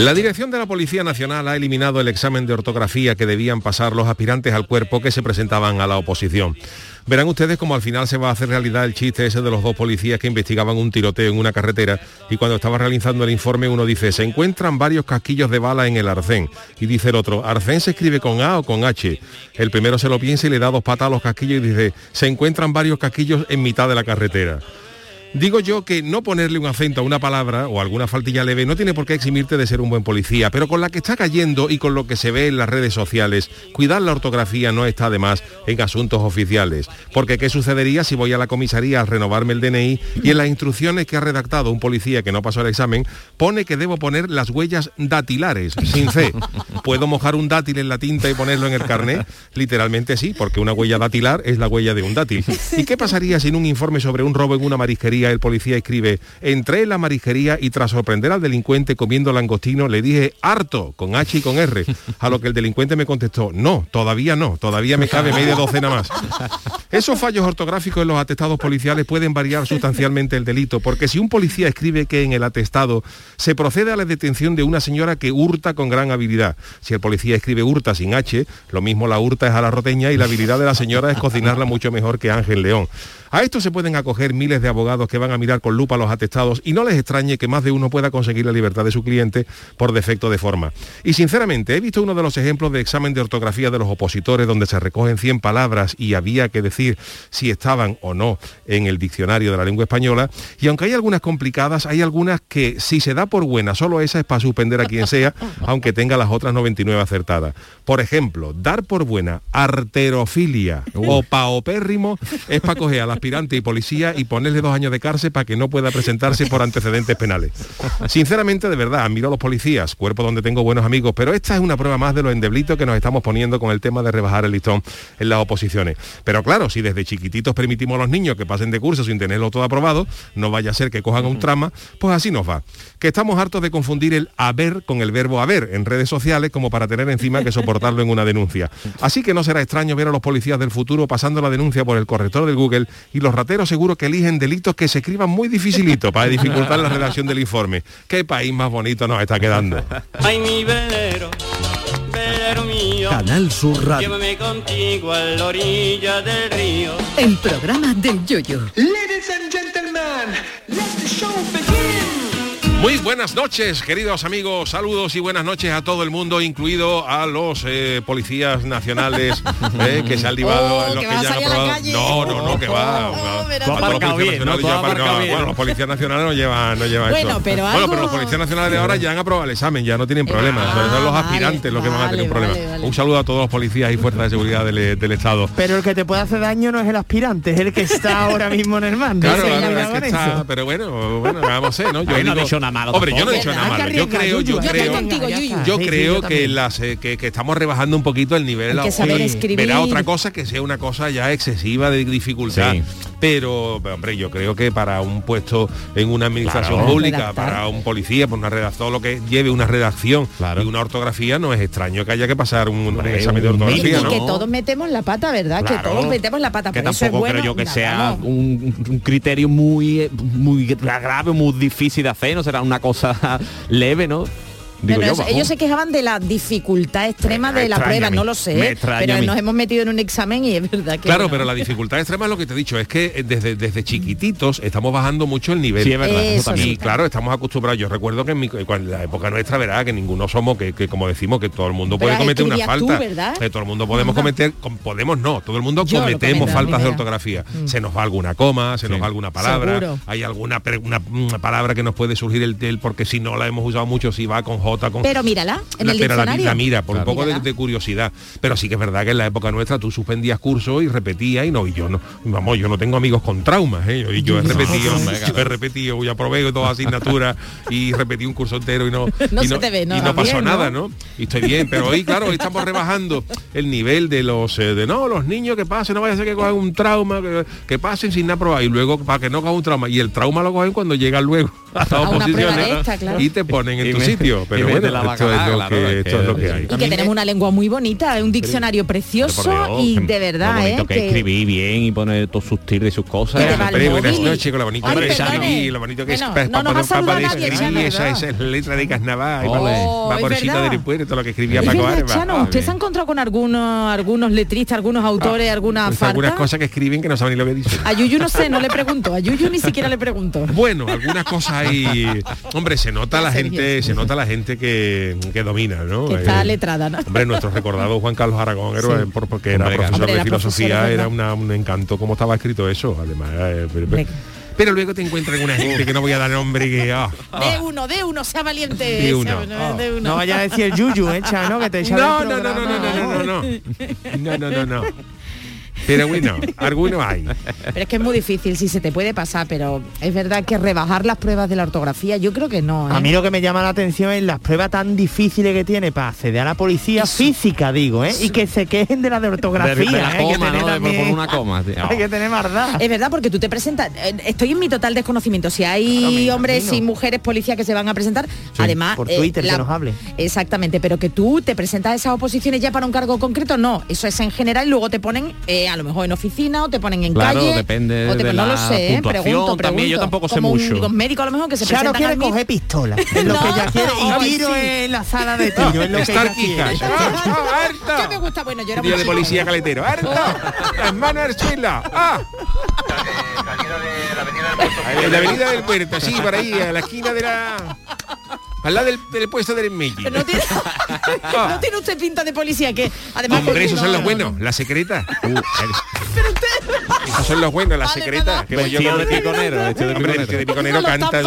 La dirección de la Policía Nacional ha eliminado el examen de ortografía que debían pasar los aspirantes al cuerpo que se presentaban a la oposición. Verán ustedes cómo al final se va a hacer realidad el chiste ese de los dos policías que investigaban un tiroteo en una carretera y cuando estaba realizando el informe uno dice, se encuentran varios casquillos de bala en el arcén. Y dice el otro, arcén se escribe con A o con H. El primero se lo piensa y le da dos patas a los casquillos y dice, se encuentran varios casquillos en mitad de la carretera. Digo yo que no ponerle un acento a una palabra o alguna faltilla leve no tiene por qué eximirte de ser un buen policía, pero con la que está cayendo y con lo que se ve en las redes sociales, cuidar la ortografía no está además en asuntos oficiales. Porque ¿qué sucedería si voy a la comisaría a renovarme el DNI y en las instrucciones que ha redactado un policía que no pasó el examen pone que debo poner las huellas datilares, sin C? ¿Puedo mojar un dátil en la tinta y ponerlo en el carnet? Literalmente sí, porque una huella datilar es la huella de un dátil. ¿Y qué pasaría si en un informe sobre un robo en una marisquería el policía escribe, entré en la marijería y tras sorprender al delincuente comiendo langostino le dije harto con H y con R, a lo que el delincuente me contestó, no, todavía no, todavía me cabe media docena más. Esos fallos ortográficos en los atestados policiales pueden variar sustancialmente el delito, porque si un policía escribe que en el atestado se procede a la detención de una señora que hurta con gran habilidad, si el policía escribe hurta sin H, lo mismo la hurta es a la roteña y la habilidad de la señora es cocinarla mucho mejor que Ángel León. A esto se pueden acoger miles de abogados que van a mirar con lupa los atestados y no les extrañe que más de uno pueda conseguir la libertad de su cliente por defecto de forma. Y sinceramente, he visto uno de los ejemplos de examen de ortografía de los opositores donde se recogen 100 palabras y había que decir si estaban o no en el diccionario de la lengua española. Y aunque hay algunas complicadas, hay algunas que si se da por buena, solo esa es para suspender a quien sea, aunque tenga las otras 99 acertadas. Por ejemplo, dar por buena arterofilia o paopérrimo es para coger a las aspirante y policía y ponerle dos años de cárcel para que no pueda presentarse por antecedentes penales. Sinceramente, de verdad, admiro a los policías, cuerpo donde tengo buenos amigos, pero esta es una prueba más de lo endeblito que nos estamos poniendo con el tema de rebajar el listón en las oposiciones. Pero claro, si desde chiquititos permitimos a los niños que pasen de curso sin tenerlo todo aprobado, no vaya a ser que cojan un trama, pues así nos va. Que estamos hartos de confundir el haber con el verbo haber en redes sociales como para tener encima que soportarlo en una denuncia. Así que no será extraño ver a los policías del futuro pasando la denuncia por el corrector del Google y los rateros seguro que eligen delitos que se escriban muy dificilito para dificultar la redacción del informe. Qué país más bonito nos está quedando. Ay, mi velero, velero mío. Canal Sur Radio. Llévame contigo a la orilla del río. El programa del Yoyo. Ladies and gentlemen, let the show begin. Muy buenas noches, queridos amigos. Saludos y buenas noches a todo el mundo, incluido a los eh, policías nacionales eh, que se han libado, Oh, los que ya han aprobado. No, no, no, que va. Oh, bien. Bueno, los policías nacionales no llevan, no llevan Bueno, eso. pero bueno, pero los policías nacionales de ahora ya han aprobado el examen, ya no tienen problemas. Ah, Son los vale, aspirantes los que van a tener un vale, problema. vale, vale. Un saludo a todos los policías y fuerzas de seguridad del, del Estado. Pero el que te puede hacer daño no es el aspirante, es el que está ahora mismo en el mando. Claro, la verdad es que está, pero bueno, bueno, vamos a ver, ¿no? Yo digo- nada malo Hombre, yo no he tampoco. dicho nada malo. Yo creo, yo creo, yo creo que, las, eh, que, que estamos rebajando un poquito el nivel. Hay que saber Oye, escribir. Verá otra cosa que sea una cosa ya excesiva de dificultad. Sí. Pero, hombre, yo creo que para un puesto en una administración Claro. pública, Redactar. para un policía, por una redacción, todo lo que lleve una redacción Claro. y una ortografía, no es extraño que haya que pasar un, un Hombre, examen de ortografía, y ¿no? que todos metemos la pata, ¿verdad? Que todos metemos la pata. que pero eso es tampoco bueno. creo yo que Nada, sea un, un criterio muy eh, muy grave, muy difícil de hacer, no será una cosa leve, ¿no? Digo Pero yo, ellos se quejaban de la dificultad extrema Me de la prueba, no lo sé, ¿eh? pero nos hemos metido en un examen y es verdad que... Claro, pero la dificultad extrema es lo que te he dicho, es que eh, desde, desde chiquititos estamos bajando mucho el nivel. Sí, es verdad, eso Eso también. Y claro, estamos acostumbrados. Yo recuerdo que en, mi, en la época nuestra, ¿verdad? Que ninguno somos, que, que como decimos, que todo el mundo puede Pero cometer una tú, falta. ¿verdad? Que todo el mundo podemos Ajá. cometer, com- podemos no, todo el mundo Yo cometemos faltas de ortografía. Se nos va alguna coma, se nos va alguna palabra, Seguro. hay alguna pre- una, una palabra que nos puede surgir el, el porque si no la hemos usado mucho, si va con J con... Pero mírala, en la, el pero la, diccionario. la mira, por un poco de, curiosidad. Pero sí que es verdad que en la época nuestra tú suspendías cursos y repetías y no, y yo no, vamos, yo no tengo amigos con traumas, ¿eh? y yo he repetido, yo he repetido, yo aprobé todas asignaturas y repetí un curso entero y no, No y se te ve, no, y no pasó nada, ¿no? Y estoy bien, pero hoy, claro, hoy estamos rebajando el nivel de los eh, de no, los niños que pasen, no vaya a ser que cojan un trauma, que, que pasen sin nada probar, y luego para que no cojan un trauma. Y el trauma lo cogen cuando llegan luego a A una prueba oposiciones de esta, claro. y te ponen en Y tu me- sitio. y Pero mete bueno, la esto, es bacala, lo, claro, que, es esto es lo que- que hay. Y que tenemos una lengua muy bonita, un diccionario precioso Dios, y de Lo verdad, bonito ¿eh? que, escribí bien y poner todos sus y sus cosas. Que Hombre, buenas noches, con que es lo bonito que esa es letra de carnaval, del puerto, lo que escribía Paco Arba. Ah, ¿usted se ha encontrado con algunos, algunos letristas, algunos autores, alguna Pues farta? algunas cosas que escriben que no saben ni lo que dicen. A Yuyu no sé, no le pregunto. A Yuyu ni siquiera le pregunto. Bueno, algunas cosas ahí. Hombre, se nota la gente, se nota la gente que, que domina, ¿no? Que está Eh, letrada, ¿no? Hombre, nuestro recordado Juan Carlos Aragón era, Sí. por- porque era Hombre, profesor Hombre, de filosofía, era una- un encanto cómo estaba escrito eso, además. eh, pero, luego te encuentras con una gente que no voy a dar nombre que. ah, De uno, de uno, sea valiente. De uno. sea- de uno. No vaya a decir el yuyu, ¿eh, Chano? Que te echa No, no, no, no, no, no, no, no, no. No, no, no, no. Pero bueno, algunos hay. Pero es que es muy difícil, si se te puede pasar, pero es verdad que rebajar las pruebas de la ortografía, yo creo que no. ¿eh? A mí lo que me llama la atención es las pruebas tan difíciles que tiene para acceder a la policía física, digo, ¿eh? Y que se quejen de la de ortografía. de ¿eh? la por una coma. tío. Hay que tener maldad. Es verdad, porque tú te presentas, eh, estoy en mi total desconocimiento, si hay Claro, hombres imagino. y mujeres policías que se van a presentar, además... por eh, Twitter, que nos hable. Exactamente, pero que tú te presentas a esas oposiciones ya para un cargo concreto, no, eso es en general y luego te ponen eh, a lo mejor en oficina o te ponen en Claro, calle. depende o te de ponen- no la lo sé, eh, puntuación pregunto, también, yo tampoco sé Como mucho. los médicos a lo mejor que se quiere coger pistola. Es lo No, que ella quiere. Y tiro sí. en la sala de tiro. Es lo que Estar ella quiere. quijas. ¡Ah, ah, ¿Qué me gusta? Bueno, yo era Día de policía caletero. ¡Harta! Las manos al suelo. ¡Ah! En la avenida del puerto, sí, por ahí, a la esquina de la... Al lado del, del puesto del Meiji. No tiene, no tiene usted pinta de policía que además Hombre, esos no, son los no, buenos, no. la secreta. esos son los buenos, la Vale, secreta. Que yo con- de piconero, vestido de Hombre, piconero. de piconero canta,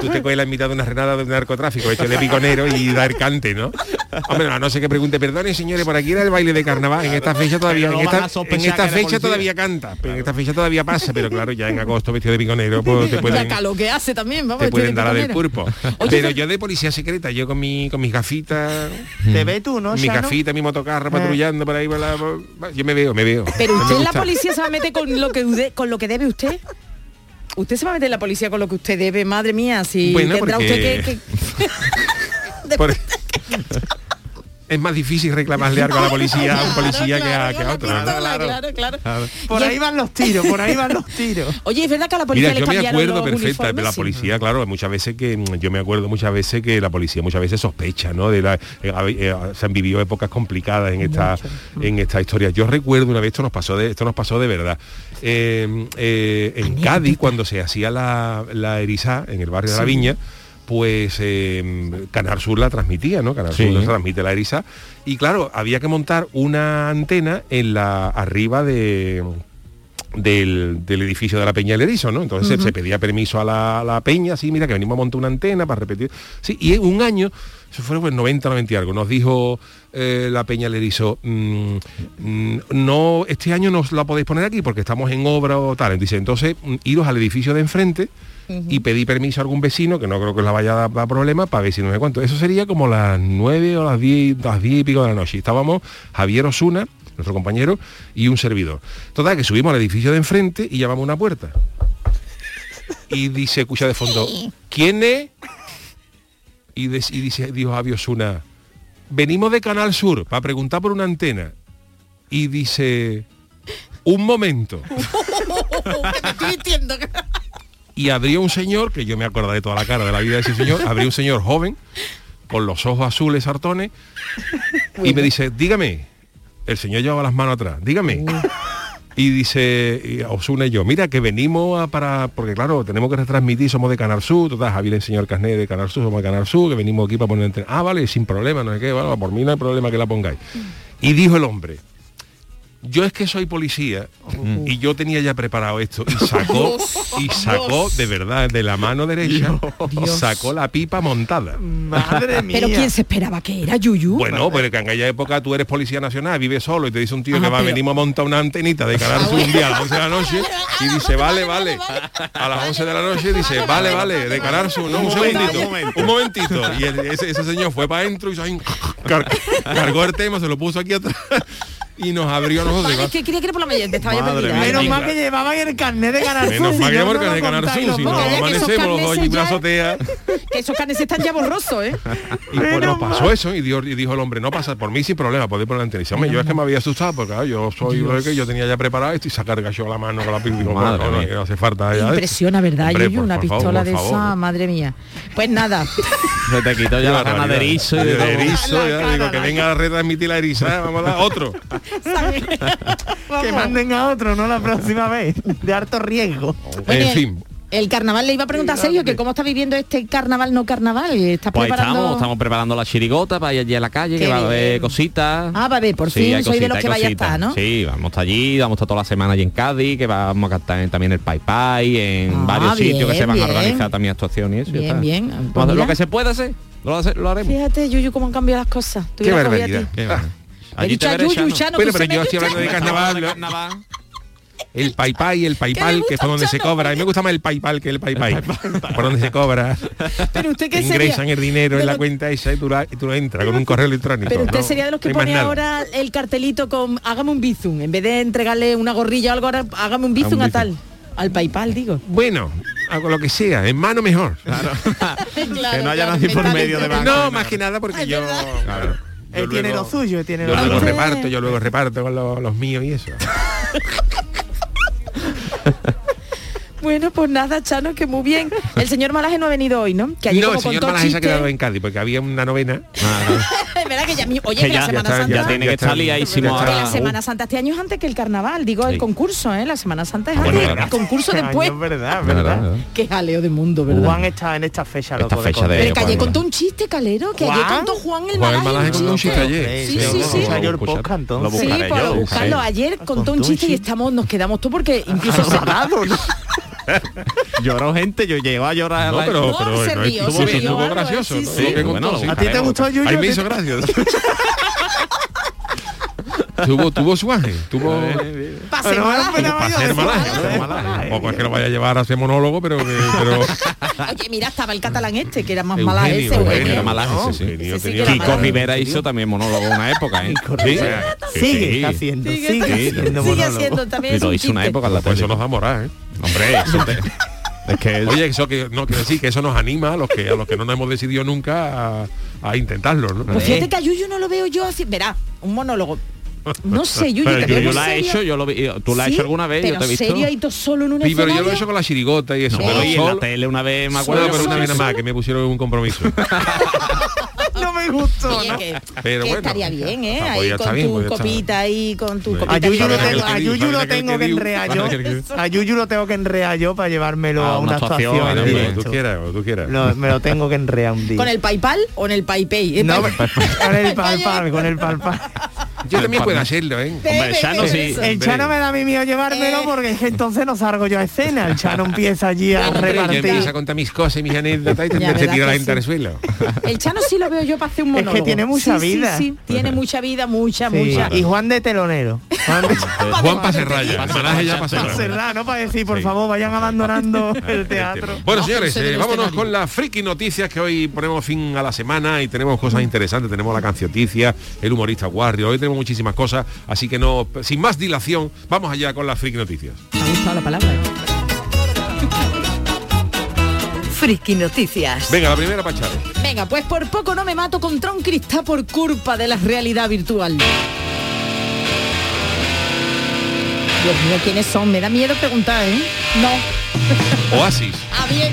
tú, te coges la mitad de una renada de narcotráfico, hecho de piconero y dar cante, ¿no? Hombre, a no sé que pregunte, perdone señores, por aquí era el baile de carnaval, en esta fecha todavía, en no esta, en fecha todavía canta, pero en esta fecha todavía pasa, pero claro, ya en agosto vestido de piconero, pues te La pueden, calo que hace también, vamos. te pueden de dar a del. Oye, Pero yo de policía secreta, yo con mi con mis gafitas, Te ves tú, ¿no, mi Chano? gafita, mi motocarro patrullando por ahí, por la- por- yo me veo, me veo. Pero No usted en la policía se va a meter con lo que con lo que debe usted. Usted se va a meter en la policía con lo que usted debe, madre mía, si Bueno, tendrá porque- usted que, es más difícil reclamarle algo a la policía a un policía que a, que a otro. ¿no? Claro, claro, claro. Por ahí van los tiros, por ahí van los tiros. Oye, es verdad que a la policía Mira, yo me acuerdo perfecta la? Sí. policía, claro, muchas veces que mm, yo me acuerdo muchas veces que la policía muchas veces sospecha, ¿no? De la, eh, eh, se han vivido épocas complicadas en esta en esta historia. Yo recuerdo una vez esto nos pasó de esto nos pasó de verdad. Eh, eh, en Cádiz cuando se hacía la, la erizá en el barrio de la Viña pues eh, Canal Sur la transmitía, ¿no? Canal Sí. Sur transmite la eriza. Y claro, había que montar una antena en la arriba de del, del edificio de la Peña del Erizo, ¿no? Entonces se- se pedía permiso a la, a la Peña, sí, mira que venimos a montar una antena para repetir. Sí, y en un año, eso fue pues 90, 90 y algo, nos dijo eh, la Peña del Erizo, mm, mm, no, este año no os la podéis poner aquí porque estamos en obra o tal. Dice, entonces mm, iros al edificio de enfrente y pedí permiso a algún vecino, que no creo que os la vaya a dar, problema, para ver si no sé cuánto. Eso sería como las 9 o las 10, las 10 y pico de la noche. Estábamos Javier Osuna, nuestro compañero, y un servidor. Total, que subimos al edificio de enfrente y llamamos a una puerta. Y dice, escucha de fondo, ¿quién es? Y, dice, dijo Javier Osuna, venimos de Canal Sur para preguntar por una antena. Y dice, un momento. y abrió un señor, que yo me acuerdo de toda la cara de la vida de ese señor, abrió un señor joven, con los ojos azules sartones, y me dice, dígame, el señor llevaba las manos atrás, dígame. Y dice y Osuna y yo, mira que venimos a para, porque claro, tenemos que retransmitir, somos de Canal Sur, total, Javier el señor Carnet de Canal Sur, somos de Canal Sur, que venimos aquí para poner entre. Ah, vale, sin problema, no sé qué, bueno, por mí no hay problema que la pongáis. Y dijo el hombre, yo es que soy policía y yo tenía ya preparado esto y sacó y sacó de verdad de la mano derecha sacó la pipa montada. Madre mía. Pero ¿quién se esperaba que era Yuyu? Bueno, pero que en aquella época tú eres policía nacional, vives solo y te dice un tío Ah, que va a pero- venir a montar una antenita de Canal un día a las 11 de la noche y dice, vale, vale. A las 11 de la noche dice, vale, vale, de Canal Sur, no, un segundito, un momentito. Y el- ese, ese señor fue para adentro y cargó el tema, se lo puso aquí atrás y nos abrió a nosotros. Vale, es que creía que era por la mañana, estaba ya Madre perdida. mía. Menos mal que llevaban el carnet de ganar Menos mal que hemos que de Canal Sur, si no amanecemos los dos allí en una carneses ya- azotea. Que esos carnes están ya borrosos, ¿eh? Y pues nos pasó eso y, dio- y dijo el hombre, no pasa por mí sin problema, podéis poner la antena. Y dice, hombre, yo es que me había asustado porque claro, yo soy lo que yo tenía ya preparado esto y sacar yo la mano con la. Digo, Madre no, hace falta ya. Impresiona, ¿verdad, Hombre, Una pistola de esa, madre mía. Pues nada, Se te quitó ya la gana de erizo y de de erizo, ya digo, que venga a retransmitir la eriza, vamos a dar otro. Que manden a otro, no la próxima vez. De harto riesgo. En el- fin. El carnaval le iba a preguntar a Sergio que cómo está viviendo este carnaval no carnaval. ¿Estás Pues preparando? estamos, estamos preparando la chirigota para ir allí a la calle, que va a haber cositas. Ah, va a ver, por Sí, fin soy de los que vaya a estar, ¿no? Sí, vamos a estar allí, vamos a estar toda la semana allí en Cádiz, que vamos a cantar también el Pai Pai, en Ah, varios sitios que se van a organizar también actuaciones y eso. Bien, está. bien. Pues hacer lo mira. que se puede hacer, lo, hace- lo haremos. Fíjate, Yuyu, cómo han cambiado las cosas. Qué barbaridad. He Allí dicho a Yuyu, Bueno, pero yo estoy hablando de carnaval. De carnaval. El pai, el pai Que es por donde se cobra. A mí me gusta más el pai pal que el pai. Por donde se cobra. Pero usted Te qué sería. ingresan el dinero en la cuenta esa y tú, la, y tú entras con un correo electrónico. Pero usted No, sería de los que pone ahora el cartelito con hágame un bizum. En vez de entregarle una gorrilla o algo, ahora hágame un bizum un a tal. Al PayPal, digo. Bueno, hago lo que sea, en mano mejor. que no haya nadie por medio de banco. No, más que nada porque yo, claro, yo Él tiene luego- lo suyo, él tiene Yo lo luego reparto, yo luego reparto con lo- los míos y eso. Bueno, pues nada, Chano, que muy bien. El señor Malaje no ha venido hoy, ¿no? Que ayer no, como el señor contó Malaje se ha quedado en Cádiz porque había una novena. Es verdad que ya Oye, Que que ya- la Semana Santa... Ya tiene que estar liadísimo ahora. la Semana Santa este año es antes que el carnaval, digo el Sí. concurso, ¿eh? La Semana Santa es Ah, antes, bueno, el concurso Este después. año, verdad, Verdad. Qué jaleo de mundo, ¿verdad? Juan está en esta fecha, Esta loco. fecha comer. de- Pero que ayer Juan. contó un chiste, Calero, que ayer contó Juan el el Malaje. Contó un chiste ayer. Sí, sí, Sí, sí. el por buscarlo. Ayer contó un chiste y chiste. estamos, nos quedamos todos porque incluso. Lloró gente, yo llego a llorar. No, la- pero, No, pero se no, rió, estuvo, se estuvo gracioso. sí, ¿no? sí. Bueno, ¿A ti te gustó Yuyu? A mí me ¿Te- hizo gracia. tuvo, tuvo su ángel, tuvo... Para ser malaje, su ¿no? ángel, Malaje. malaje. Tampoco es que lo vaya a llevar a hacer monólogo, pero... que- pero Oye, mira, estaba el catalán este, que era más Eugenio, malaje ese, Eugenio, Eugenio. Era malaje, Ese Kiko. Rivera hizo también monólogo una época, ¿eh? Kiko Sí, Rivera. sí, Sigue haciendo, Sigue, haciendo sigue monólogo. haciendo también lo un hizo una época en la Pues eso tele. nos da moral, ¿eh? Hombre, eso te- es que Oye, eso que no quiero decir que eso nos anima a los que a los que no nos hemos decidido nunca a, a intentarlo, ¿no? Pues fíjate que a Yuyu no lo veo yo así. Verá, un monólogo. No sé, Yuyu, Pero te yo, yo la he hecho, yo lo vi, tú la has Sí, hecho alguna vez, yo pero te he visto. serio y tú solo en un Sí, pero yo lo he hecho con la chirigota y eso. Pero pero y en la tele una vez me acuerdo pero una vez nada más que me pusieron un compromiso. No me gustó, Oye, ¿no? que, Pero que bueno, estaría bien, ¿eh? ah, Ahí con bien, tu copita ahí, con tu copita. A Yuyu lo ¿Sabes tengo, a? Yuyu lo ¿Sabes aquel tengo que enrear ¿Sabes yo. A Yuyu lo tengo que enrear yo para llevármelo A a una una actuación, directo. tú quieras, tú quieras. Me lo tengo que enrear un día. ¿Con el PayPal o en el PayPay? No, con el palpal, con el palpal. Yo también puedo hacerlo, ¿eh? Hombre, Chano sí. Eso. El Chano me da a mí miedo llevármelo Eh. porque es que entonces no salgo yo a escena. El Chano empieza allí a Hombre, yo repartir. empiezo a contar mis cosas y mis anécdotas y te ¿verdad tira la gente sí? al suelo. El Chano sí lo veo yo para hacer un Es que monólogo. tiene mucha Sí, vida. Sí, tiene mucha vida, mucha, Sí, mucha. Y Juan de telonero. Juan de... Juan ya Para ¿no? Para decir, por Sí. favor, vayan abandonando el teatro. Bueno, No, señores, eh, vámonos con las friki noticias que hoy ponemos fin a la semana y tenemos cosas interesantes. Tenemos la cancioticia, el humorista Warrior, hoy tenemos muchísimas cosas, así que no, sin más dilación, vamos allá con las friki noticias. Me ha gustado la palabra. ¿eh? Friki Noticias. Venga, la primera Pacharo. Venga, pues por poco no me mato contra un cristal por culpa de la realidad virtual. Dios mío, ¿quiénes son? Me da miedo preguntar, ¿eh? No. Oasis. Ah, bien.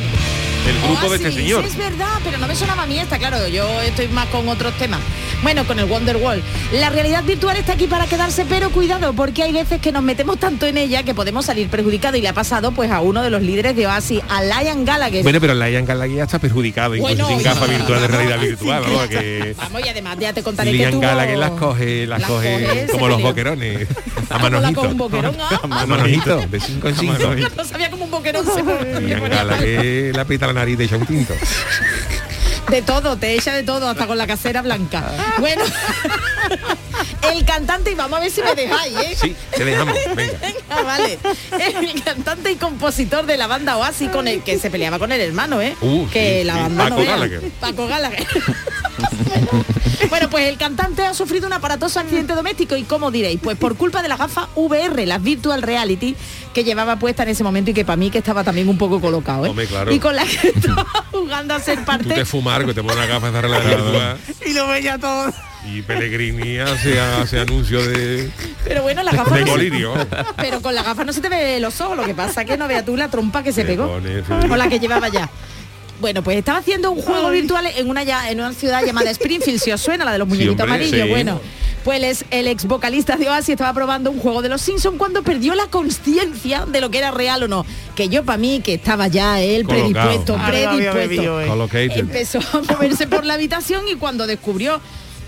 Del grupo de este Oasis, señor. Es verdad, pero no me sonaba a mí esta, claro, yo estoy más con otros temas. Bueno, con el Wonderwall. La realidad virtual está aquí para quedarse, pero cuidado, porque hay veces que nos metemos tanto en ella que podemos salir perjudicados y le ha pasado pues a uno de los líderes de Oasis, a Lion Gallagher. Bueno, pero la Ian Gallagher ya está perjudicado, incluso Bueno, sin ya. gafas virtuales de realidad virtual, vamos, que Vamos, y además ya te contaré que Lian tuvo... Gallagher las coge, las las coge como los boquerones, a Como la manojito. con un boquerón, ah, A ah. manojito, de 5 en 5. No sabía como un boquerón se Lian Gallagher la nariz de echa un tinto. De todo, te echa de todo, hasta con la casera blanca. Bueno, el cantante, y vamos a ver si me dejáis, ¿eh? Sí, te dejamos, venga. Venga, vale. El cantante y compositor de la banda Oasis con el que se peleaba con el hermano, ¿eh? Uh, que sí, la sí. banda Paco no vea. Gallagher. Paco Gallagher. bueno, pues el cantante ha sufrido un aparatoso accidente doméstico y ¿cómo diréis? Pues por culpa de las gafas VR, las Virtual Reality, que llevaba puesta en ese momento y que para mí que estaba también un poco colocado, ¿eh? Hombre, claro. Y con la que estaba jugando a ser Tú parte te fumar, que te pones una gafa de realidad virtual Y lo veía todo. y Pellegrini hace, hace anuncio de, Pero bueno, las gafas de no se-. Pero con la gafa no se te ve los ojos, lo que pasa que no veas tú la trompa que se pegó. pone, sí. Con la que llevaba ya. Bueno, pues estaba haciendo un juego virtual en una, ya- en una ciudad llamada Springfield, si os suena, la de los muñequitos hombre, amarillos. sí. Bueno, pues el ex vocalista de Oasis estaba probando un juego de los Simpsons cuando perdió la conciencia de lo que era real o no. Que yo para mí, que estaba ya él Colocado. predispuesto, bebido, predispuesto. eh. Empezó a moverse por la habitación y cuando descubrió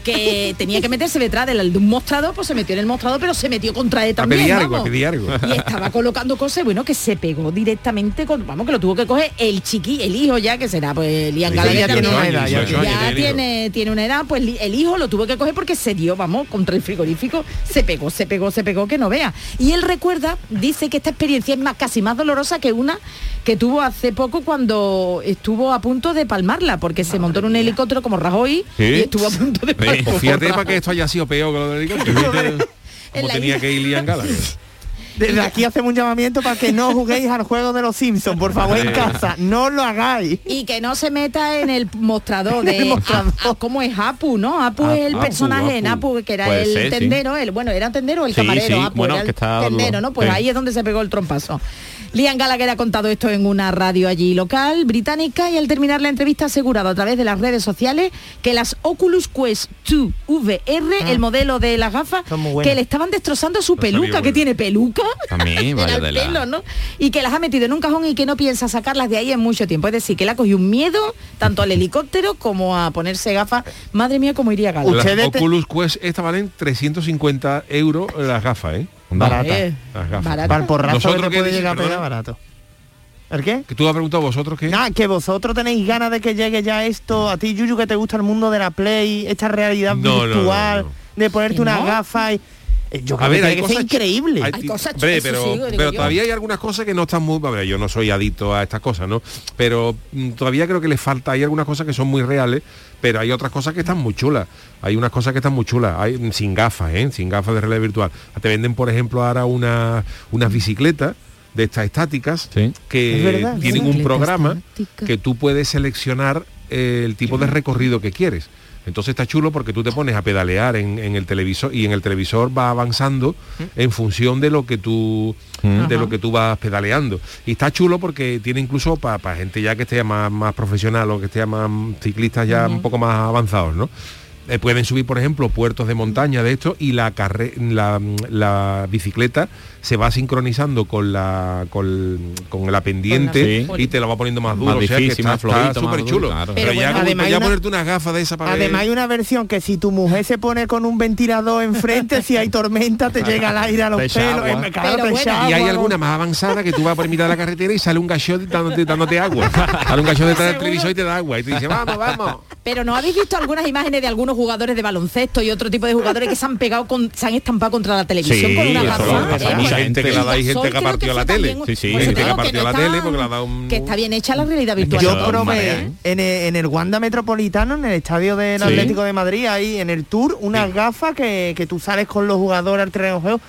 que tenía que meterse detrás del- de un mostrador, pues se metió en el mostrador, pero se metió contra él A también. pedir algo, vamos. a pedir algo. Y estaba colocando cosas, bueno, que se pegó directamente con, vamos, que lo tuvo que coger el chiqui, el hijo ya, que será, pues Sí, Gallagher ya tiene también. una edad, ya ya, tiene- tiene, una edad, pues el hijo lo tuvo que coger porque se dio, vamos, contra el frigorífico, se pegó, se pegó, se pegó, que no vea. Y él recuerda, dice que esta experiencia es más, casi más dolorosa que una que tuvo hace poco cuando estuvo a punto de palmarla, porque se montó en un helicóptero como Rajoy ¿Sí? y estuvo a punto de palmarla. Pues fíjate para que esto haya sido peor que lo del helicóptero. Como tenía que ir Liam Gallagher. Desde aquí hacemos un llamamiento para que no juguéis al juego de los Simpsons, por favor, en casa. No lo hagáis. Y que no se meta en el mostrador de El mostrador. a- a- ¿cómo es Apu, no? Apu es el Apu, personaje en Apu. Que era Puede el ser, sí. tendero, el bueno, era tendero o el Sí, camarero, sí, Apu bueno, era el que está- tendero, ¿no? Pues sí. ahí es donde se pegó el trompazo. Liam Gallagher ha contado esto en una radio allí local, británica, y al terminar la entrevista ha asegurado a través de las redes sociales que las Oculus Quest 2 VR, el modelo de las gafas, que le estaban destrozando su sabía, peluca, que tiene peluca. También, Era vaya el de la- pelo, ¿no? Y que las ha metido en un cajón y que no piensa sacarlas de ahí en mucho tiempo. Es decir, que le ha cogido un miedo tanto al helicóptero como a ponerse gafas. Madre mía, cómo iría Galo. Las Oculus Quest esta valen 350 euros las gafas, ¿eh? Barata. Eh, Las barata. Para el porrazo que ¿Nosotros te qué puede dice, llegar a pegar barato. ¿El qué? Que tú has preguntado vosotros qué. Nada, que vosotros tenéis ganas de que llegue ya esto, a ti Yuyu que te gusta el mundo de la Play, esta realidad No, no, no, virtual, no. de ponerte ¿Que unas no? gafas y... eh, Yo creo A ver, que hay que cosas increíble. hay- Hay cosas Hombre, chulas, pero, sí, digo pero todavía hay algunas cosas que no están muy a ver, yo no soy adicto a estas cosas no pero mm, todavía creo que le falta hay algunas cosas que son muy reales pero hay otras cosas que están muy chulas hay unas cosas que están muy chulas hay mm, sin gafas ¿eh? sin gafas de realidad virtual te venden por ejemplo ahora una, unas bicicletas de estas estáticas Sí. que Es verdad. tienen un programa estática. que tú puedes seleccionar eh, el tipo de recorrido que quieres. Entonces está chulo porque tú te pones a pedalear en, en el televisor y en el televisor va avanzando en función de lo que tú de lo que tú vas pedaleando. Y está chulo porque tiene incluso para gente ya que esté más, más profesional o que esté más ciclistas ya un poco más avanzados, ¿no? Eh, pueden subir, por ejemplo, puertos de montaña de esto y la, carre la, la bicicleta se va sincronizando con la con, con la pendiente Sí. y te la va poniendo más duro. Más o sea que difícil, está- más flojito, está súper chulo. claro. Pero, Pero ya, bueno, además ya hay una- ponerte unas gafas de esa para ver- Además hay una versión que si tu mujer se pone con un ventilador enfrente, si hay tormenta, te llega el aire a los pelos. eh, bueno. y hay alguna más avanzada que tú vas por mitad de la carretera y sale un gachón dándote, dándote agua. Sale un gachón detrás del televisor y te da agua. Y te dice, vamos, vamos. Pero ¿no habéis visto algunas imágenes de algunos jugadores de baloncesto y otro tipo de jugadores que se han pegado con, se han estampado contra la televisión Sí, con una gafa? Pues- gente que la da y gente que ha partido la tele. Sí, sí, gente que ha digo partido no la está- tele porque le ha dado un- Que está bien hecha la realidad virtual. Yo probé ¿eh? en el, Wanda Metropolitano, en el estadio del. Atlético de Madrid, ahí en el Tour, unas gafas que, que tú sales con los jugadores al terreno de juego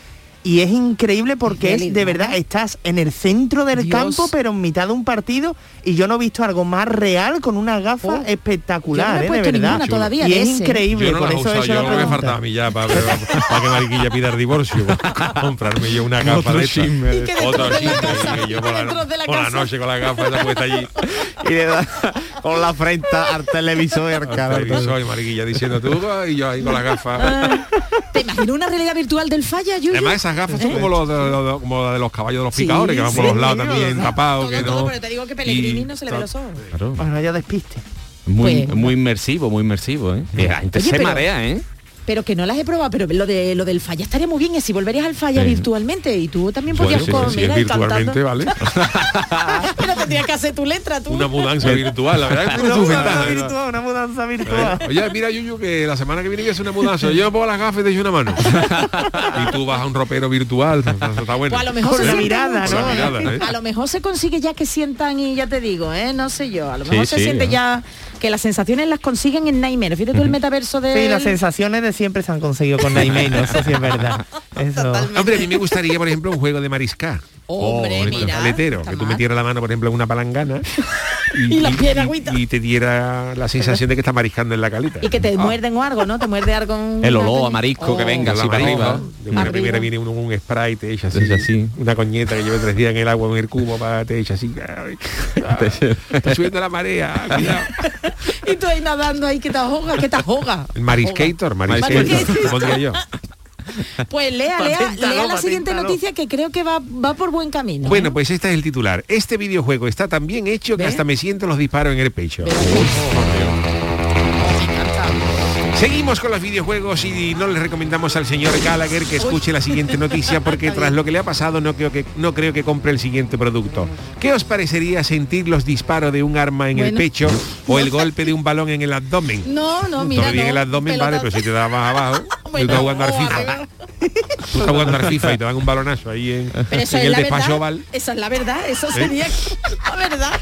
y es increíble porque es de verdad, estás en el centro del Dios. campo, pero en mitad de un partido, y yo no he visto algo más real con una gafa Oh, espectacular, yo no me he ¿eh? de verdad. todavía y de es ese. increíble, Yo no por eso he hecho yo la creo que faltaba a mí ya para, para que Mariquilla pida el divorcio. comprarme yo una gafa Otro de esta. chisme de- Y que Otro de la chisme, casa, y yo por la, de la por la noche con la gafa esa puesta allí. y le da con la frente al televisor al televisor y Mariquilla diciendo tú y yo ahí con la gafa. ¿Te imaginas una realidad virtual del falla? Además esas gafas son como, los de, los- como la de los caballos de los picadores que van por sí, los lados también tapados que todo, no pero te digo que Pellegrini y- no se le ve los ojos. Claro. Bueno, ya despiste. Muy, Pues- muy inmersivo, muy inmersivo, ¿eh? La gente Oye, se pero- marea, ¿eh? Pero que no las he probado, pero lo de lo del falla estaría muy bien, y si volverías al falla Sí. virtualmente y tú también Bueno, podías sí, sí, es virtualmente. ¿vale? pero tendrías que hacer tu letra tú. Una mudanza virtual, la verdad que tiene Una mudanza virtual, una mudanza virtual. Oye, mira Yuyu que la semana que viene a hacer una mudanza. Yo me pongo las gafas y te echo una mano. y tú vas a un ropero virtual. Está bueno. Pues a lo mejor Con se la mirada, la ¿eh? A lo mejor se consigue ya que sientan y ya te digo, ¿eh? No sé yo. A lo Sí, mejor se sí, siente ¿no? ya que las sensaciones las consiguen en Nightmare. Fíjate tú el metaverso de. Sí, las sensaciones de siempre se han conseguido con Nightmare, eso sí es verdad. Eso. Hombre, a mí me gustaría, por ejemplo, un juego de mariscar. Hombre, Oh, mira. paletero, que tú metieras la mano, por ejemplo, en una palangana Y la pierna agüita. y te diera la sensación de que está mariscando en la calita. Y que te muerden o algo, ¿no? Te muerde algo. en El olor a marisco que Oh. venga. la así para arriba. De una Arriba. primera viene un, un spray, te echa así, una coñeta que lleve tres días en el agua en el cubo para te echa así. Ay, está subiendo la marea, cuidado. Y tú ahí nadando ahí que te ahogas, que te ahogas. El mariscator, mariscator, te pondría yo. Pues lea, lea, Paténtalo, lea la siguiente noticia que creo que va, va por buen camino. Bueno, ¿eh? pues este es el titular. Este videojuego está tan bien hecho que hasta me siento los disparos en el pecho. Seguimos con los videojuegos y no le recomendamos al señor Gallagher que escuche la siguiente noticia porque tras lo que le ha pasado no creo que no creo que compre el siguiente producto. ¿Qué os parecería sentir los disparos de un arma en el pecho o el golpe de un balón en el abdomen? No, no, mira. Todavía en no, el abdomen vale, pero si te da más abajo, tú estás jugando al FIFA. Tú estás jugando al FIFA y te dan un balonazo ahí en, Pero eso en es el la despacho verdad. oval. Esa es la verdad, eso sería la verdad.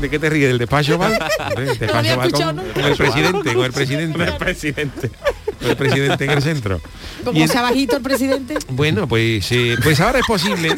¿De qué te ríes? ¿Del despacho oval? El despacho oval con, con el presidente, con el presidente. El presidente. Con el presidente en el centro. Como Y en- sea bajito el presidente. Bueno, pues, eh, pues ahora es posible,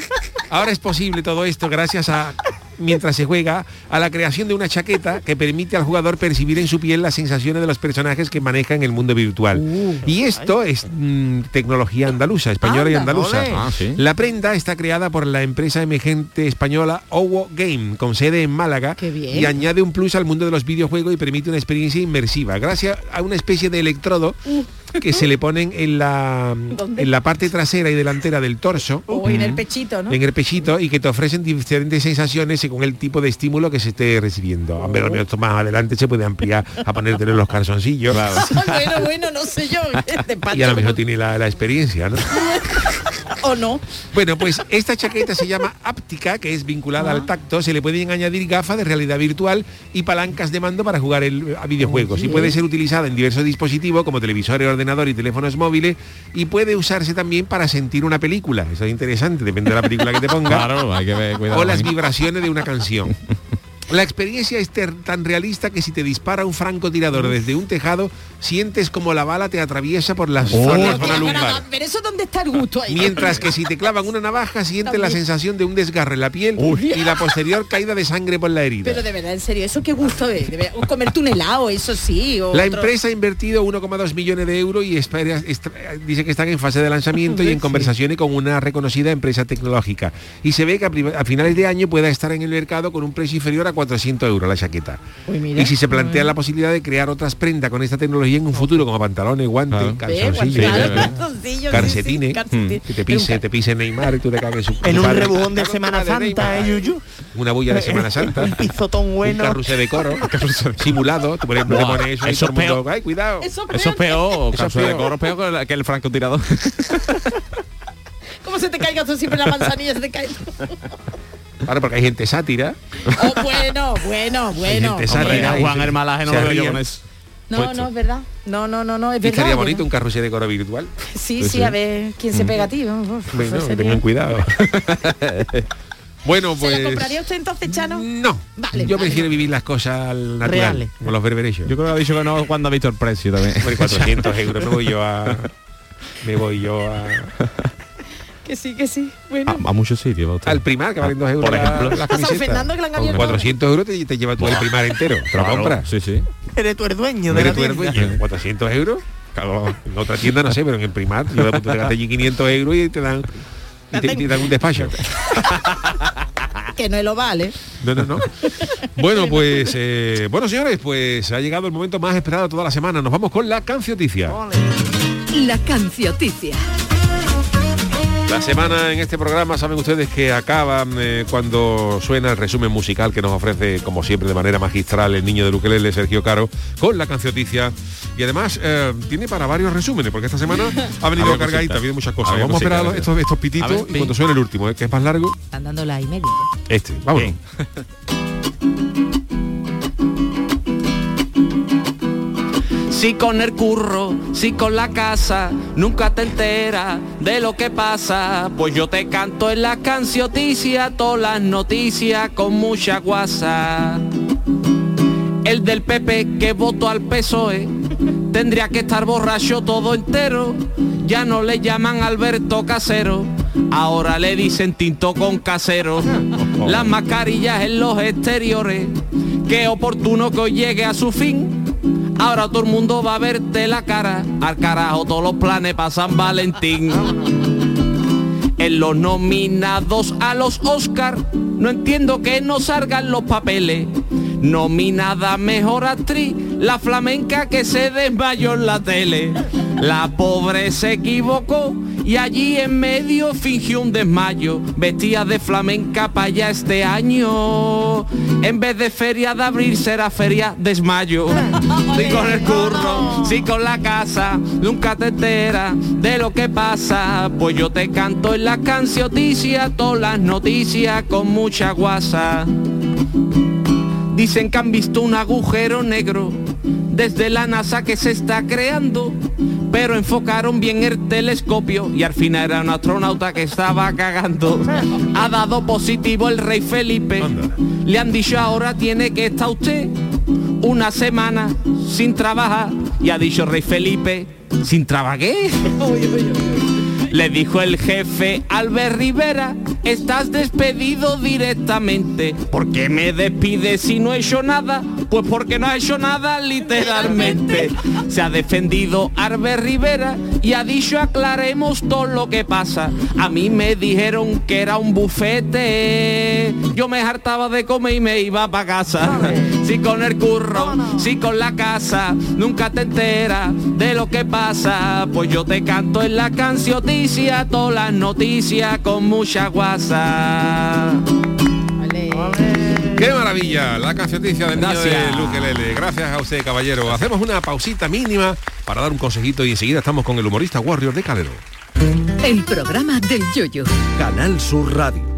ahora es posible todo esto gracias a, mientras se juega, a la creación de una chaqueta que permite al jugador percibir en su piel las sensaciones de los personajes que maneja en el mundo virtual. y esto es mm, tecnología andaluza, española y Anda, andaluza. Ah, sí. La prenda está creada por la empresa emergente española Owo Game, con sede en Málaga, y añade un plus al mundo de los videojuegos y permite una experiencia inmersiva, gracias a una especie de electrodo que se le ponen en la, ¿Dónde? en la parte trasera y delantera del torso. O en el pechito, ¿no? En el pechito y que te ofrecen diferentes sensaciones según el tipo de estímulo que se esté recibiendo. Hombre, lo mío, esto más adelante se puede ampliar a ponértelo en los calzoncillos. bueno, bueno, no sé yo. Despacho, Y a lo mejor tiene la, la experiencia, ¿no? O no. Bueno, pues esta chaqueta se llama áptica, que es vinculada al tacto. Se le pueden añadir gafas de realidad virtual y palancas de mando para jugar el- a videojuegos. Y puede ser utilizada en diversos dispositivos como televisores, ordenador y teléfonos móviles. Y puede usarse también para sentir una película. Eso es interesante, depende de la película que te ponga. Claro, hay que ver, cuidado. o las ahí. vibraciones de una canción. La experiencia es tan realista que si te dispara un francotirador desde un tejado, sientes como la bala te atraviesa por las Oh. la Pero, lumbar. pero eso dónde está el gusto ahí. Mientras que si te clavan una navaja, sientes la sensación de un desgarre en la piel y la posterior caída de sangre por la herida. Pero de verdad, en serio, eso qué gusto es. De verdad, o comerte un helado, eso sí. o La otro- empresa ha invertido 1,2 millones de euros y espera- dice que están en fase de lanzamiento y en conversaciones con una reconocida empresa tecnológica. Y se ve que a finales de año pueda estar en el mercado con un precio inferior a 400 euros la chaqueta. Uy, mira. Y si se plantea la posibilidad de crear otras prendas con esta tecnología en un futuro, como pantalones, guantes, calzoncillos, sí, sí. calzoncillos, sí, calcetines, sí, calcetines. que te un pise, te pise Neymar y tú te su En un rebujón de Semana Santa, Neymar. ¿eh, Yuyu? Una bulla de Semana Santa. Un pisotón bueno. Un carrusel de coro. simulado. Tú, por ejemplo, Buah, te pones eso mundo, peor. Ay, cuidado. Eso, es peor, Eso es caso de coro peor que el- que el francotirador. ¿Cómo se te caiga tú siempre la manzanilla? Se te cae. Claro, porque hay gente sátira. Oh, bueno, bueno, bueno. gente sátira. Hombre, y Juan se- el malaje no se lo veo yo con eso. No, puesto. no, es verdad. No, no, no, no, es verdad. estaría bonito un carrusel de coro virtual. Sí, Pues sí, sí. a ver quién se pega a ti. Uf, Bueno, tengan cuidado. bueno, ¿Se pues... la compraría usted entonces, Chano? No, Vale, yo vale. prefiero vivir las cosas al natural, Reales. como los berberechos. Yo creo que ha dicho que no cuando ha visto el precio también. Hombre, 400 euros me voy yo a... Me voy yo a... Que sí, que sí. Bueno. A, a muchos sitios. Al primar, que valen dos euros por ejemplo. la, San. Fernando, que la han Con abierto. 400 euros te, te lleva tú el primar entero. Te lo Claro, compras. Sí, sí. Eres tú el dueño de Eres la tú el dueño. 400 euros. Claro, en otra tienda no sé, pero en el primar yo te gasté allí 500 euros y te dan y te, te dan un despacho. Que no lo vale. No, no, no. Bueno, pues eh, bueno, señores, pues ha llegado el momento más esperado de toda la semana. Nos vamos con la cancioticia. La cancioticia. La semana en este programa saben ustedes que acaba eh, cuando suena el resumen musical que nos ofrece, como siempre, de manera magistral el niño de Luquelele, Sergio Caro, con la cancioticia. Y además eh, tiene para varios resúmenes, porque esta semana ha venido cargadita, ha habido muchas cosas. Vamos a esperar estos, estos pititos A ver, y cuando suene el último, eh, que es más largo, Están dando la y media. este. Vamos. Si con el curro, si con la casa, nunca te enteras de lo que pasa. Pues yo te canto en la cancioticia, todas las noticias con mucha guasa. El del PP que votó al PSOE tendría que estar borracho todo entero. Ya no le llaman Alberto Casero, ahora le dicen tinto con casero. Las mascarillas en los exteriores, qué oportuno que hoy llegue a su fin. Ahora todo el mundo va a verte la cara, al carajo todos los planes para San Valentín. En los nominados a los Oscar, no entiendo que no salgan los papeles. Nominada mejor actriz, la flamenca que se desmayó en la tele. La pobre se equivocó y allí en medio fingió un desmayo. Vestía de flamenca para allá este año. En vez de feria de abril será feria desmayo. Sí con el curro, sí con la casa, nunca te enteras de lo que pasa. Pues yo te canto en la cancioticia, todas las noticias con mucha guasa. Dicen que han visto un agujero negro desde la NASA que se está creando, pero enfocaron bien el telescopio y al final era un astronauta que estaba cagando. Ha dado positivo el rey Felipe. Anda. Le han dicho ahora tiene que estar usted una semana sin trabajar y ha dicho rey Felipe, ¿sin trabajar qué? Le dijo el jefe Albert Rivera, estás despedido directamente. ¿Por qué me despides si no he hecho nada? Pues porque no ha hecho nada literalmente. Se ha defendido Albert Rivera y ha dicho aclaremos todo lo que pasa. A mí me dijeron que era un bufete. Yo me hartaba de comer y me iba para casa. Si con el curro, si con la casa, nunca te enteras de lo que pasa. Pues yo te canto en la cancioticia, todas las noticias con mucha guasa. ¡Qué maravilla! La cancioticia del niño de Gracias. Luquelele. Gracias a usted, caballero. Hacemos una pausita mínima para dar un consejito y enseguida estamos con el humorista Warrior de Calero. El programa del yoyo. Canal Sur Radio.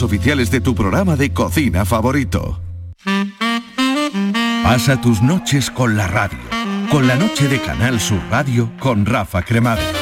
oficiales de tu programa de cocina favorito. Pasa tus noches con la radio, con la noche de Canal Sur Radio con Rafa Cremades.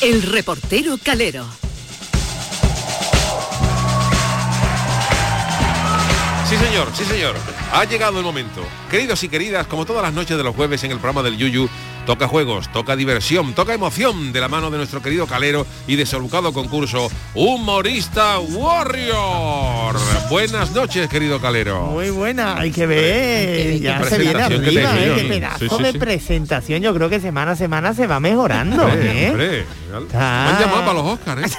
El reportero Calero. Sí, señor, sí, señor. Ha llegado el momento. Queridos y queridas, como todas las noches de los jueves en el programa del Yuyu, toca juegos, toca diversión, toca emoción de la mano de nuestro querido Calero y de su concurso Humorista Warrior. Buenas noches, querido Calero. Muy buena, hay que ver. Ya se viene que arriba, te ¿eh? Qué pedazo Sí, sí, de sí. presentación. Yo creo que semana a semana se va mejorando, Hombre, ¿eh? hombre. Me Ah. han llamado para los Oscars, ¿eh?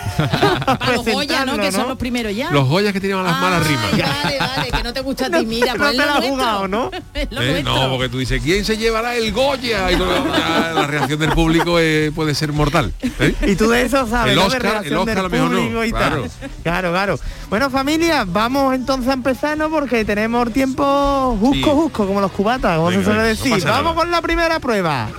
A los Goya, ¿no? Que ¿no? son los primeros ya. Los joyas que tienen las malas rimas. Vale, vale, que no te gusta a ti, mira, no pues es te lo la has jugado, ¿no? Eh, no, porque tú dices, ¿quién se llevará el Goya? Y luego ya la reacción del público eh, puede ser mortal. ¿eh? Y tú de eso sabes, El ¿no? De Oscar- el Oscar del a lo mejor no, claro. Claro, claro. Bueno, familia, vamos entonces a empezar, ¿no? Porque tenemos tiempo jusco, jusco, como los cubatas, como Venga, se suele no decir. vamos con la primera prueba.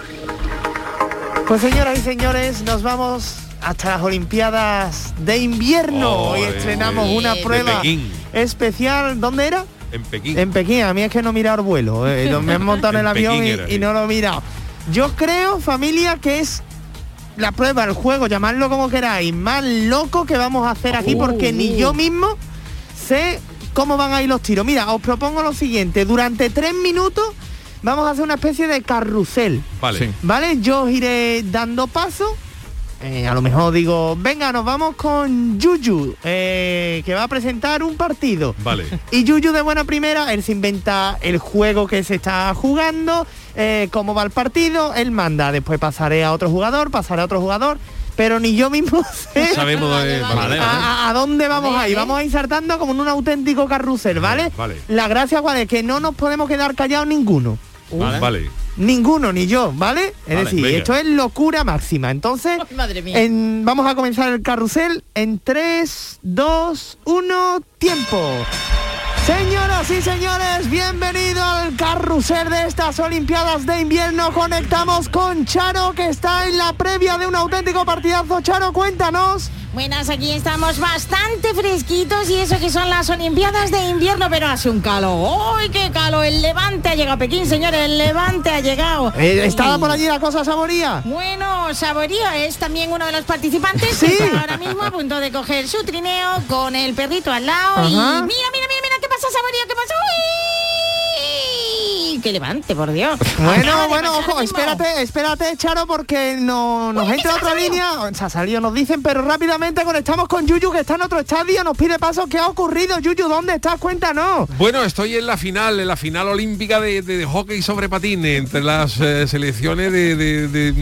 Pues señoras y señores, nos vamos hasta las Olimpiadas de invierno. Hoy Ole, estrenamos una prueba especial. ¿Dónde era? En Pekín. En Pekín, a mí es que no el vuelo. eh, me han montado en el avión y, era, y sí. no lo he mirado. Yo creo, familia, que es la prueba, el juego, llamadlo como queráis, más loco que vamos a hacer aquí, porque ni yo mismo sé cómo van a ir los tiros. Mira, os propongo lo siguiente, durante tres minutos vamos a hacer una especie de carrusel. Vale. ¿Vale? Yo os iré dando paso. Eh, a lo mejor digo, venga, nos vamos con Yuyu, eh, que va a presentar un partido. Vale. Y Yuyu de buena primera, él se inventa el juego que se está jugando, eh, cómo va el partido, él manda, después pasaré a otro jugador, pasaré a otro jugador, pero ni yo mismo sé Sabemos de... Vale, a, a- a dónde vamos Vale, a ir. Vamos a ir saltando como en un auténtico carrusel, ¿vale? Vale. La gracia cuál es, que no nos podemos quedar callados ninguno. Vale. Vale. Ninguno, ni yo, ¿vale? Es Vale, decir, venga. esto es locura máxima. Entonces, madre mía. en- vamos a comenzar el carrusel en 3, 2, 1, tiempo. Señoras y señores, bienvenido al carrusel de estas Olimpiadas de invierno. Conectamos con Charo, que está en la previa de un auténtico partidazo. Charo, cuéntanos. Buenas, aquí estamos bastante fresquitos y eso que son las Olimpiadas de invierno, pero hace un calor. ¡Uy, qué calor! El Levante ha llegado a Pekín, señores, el Levante ha llegado. Eh, ¿Estaba por allí la cosa saboría? Bueno, Saborío es también uno de los participantes Sí. que está ahora mismo a punto de coger su trineo con el perrito al lado. Y mira, mira, mira, mira, ¿qué pasa, Saborío? ¿Qué pasa? ¡Uy! Que levante, por Dios. Bueno, bueno, ojo, espérate, espérate, Charo, porque no, nos entra otra línea. Se ha salido, nos dicen, pero rápidamente conectamos con Yuyu, que está en otro estadio, nos pide paso. ¿Qué ha ocurrido, Yuyu? ¿Dónde estás? Cuéntanos. Bueno, estoy en la final, en la final olímpica de, de hockey sobre patín entre las eh, selecciones de, de- de-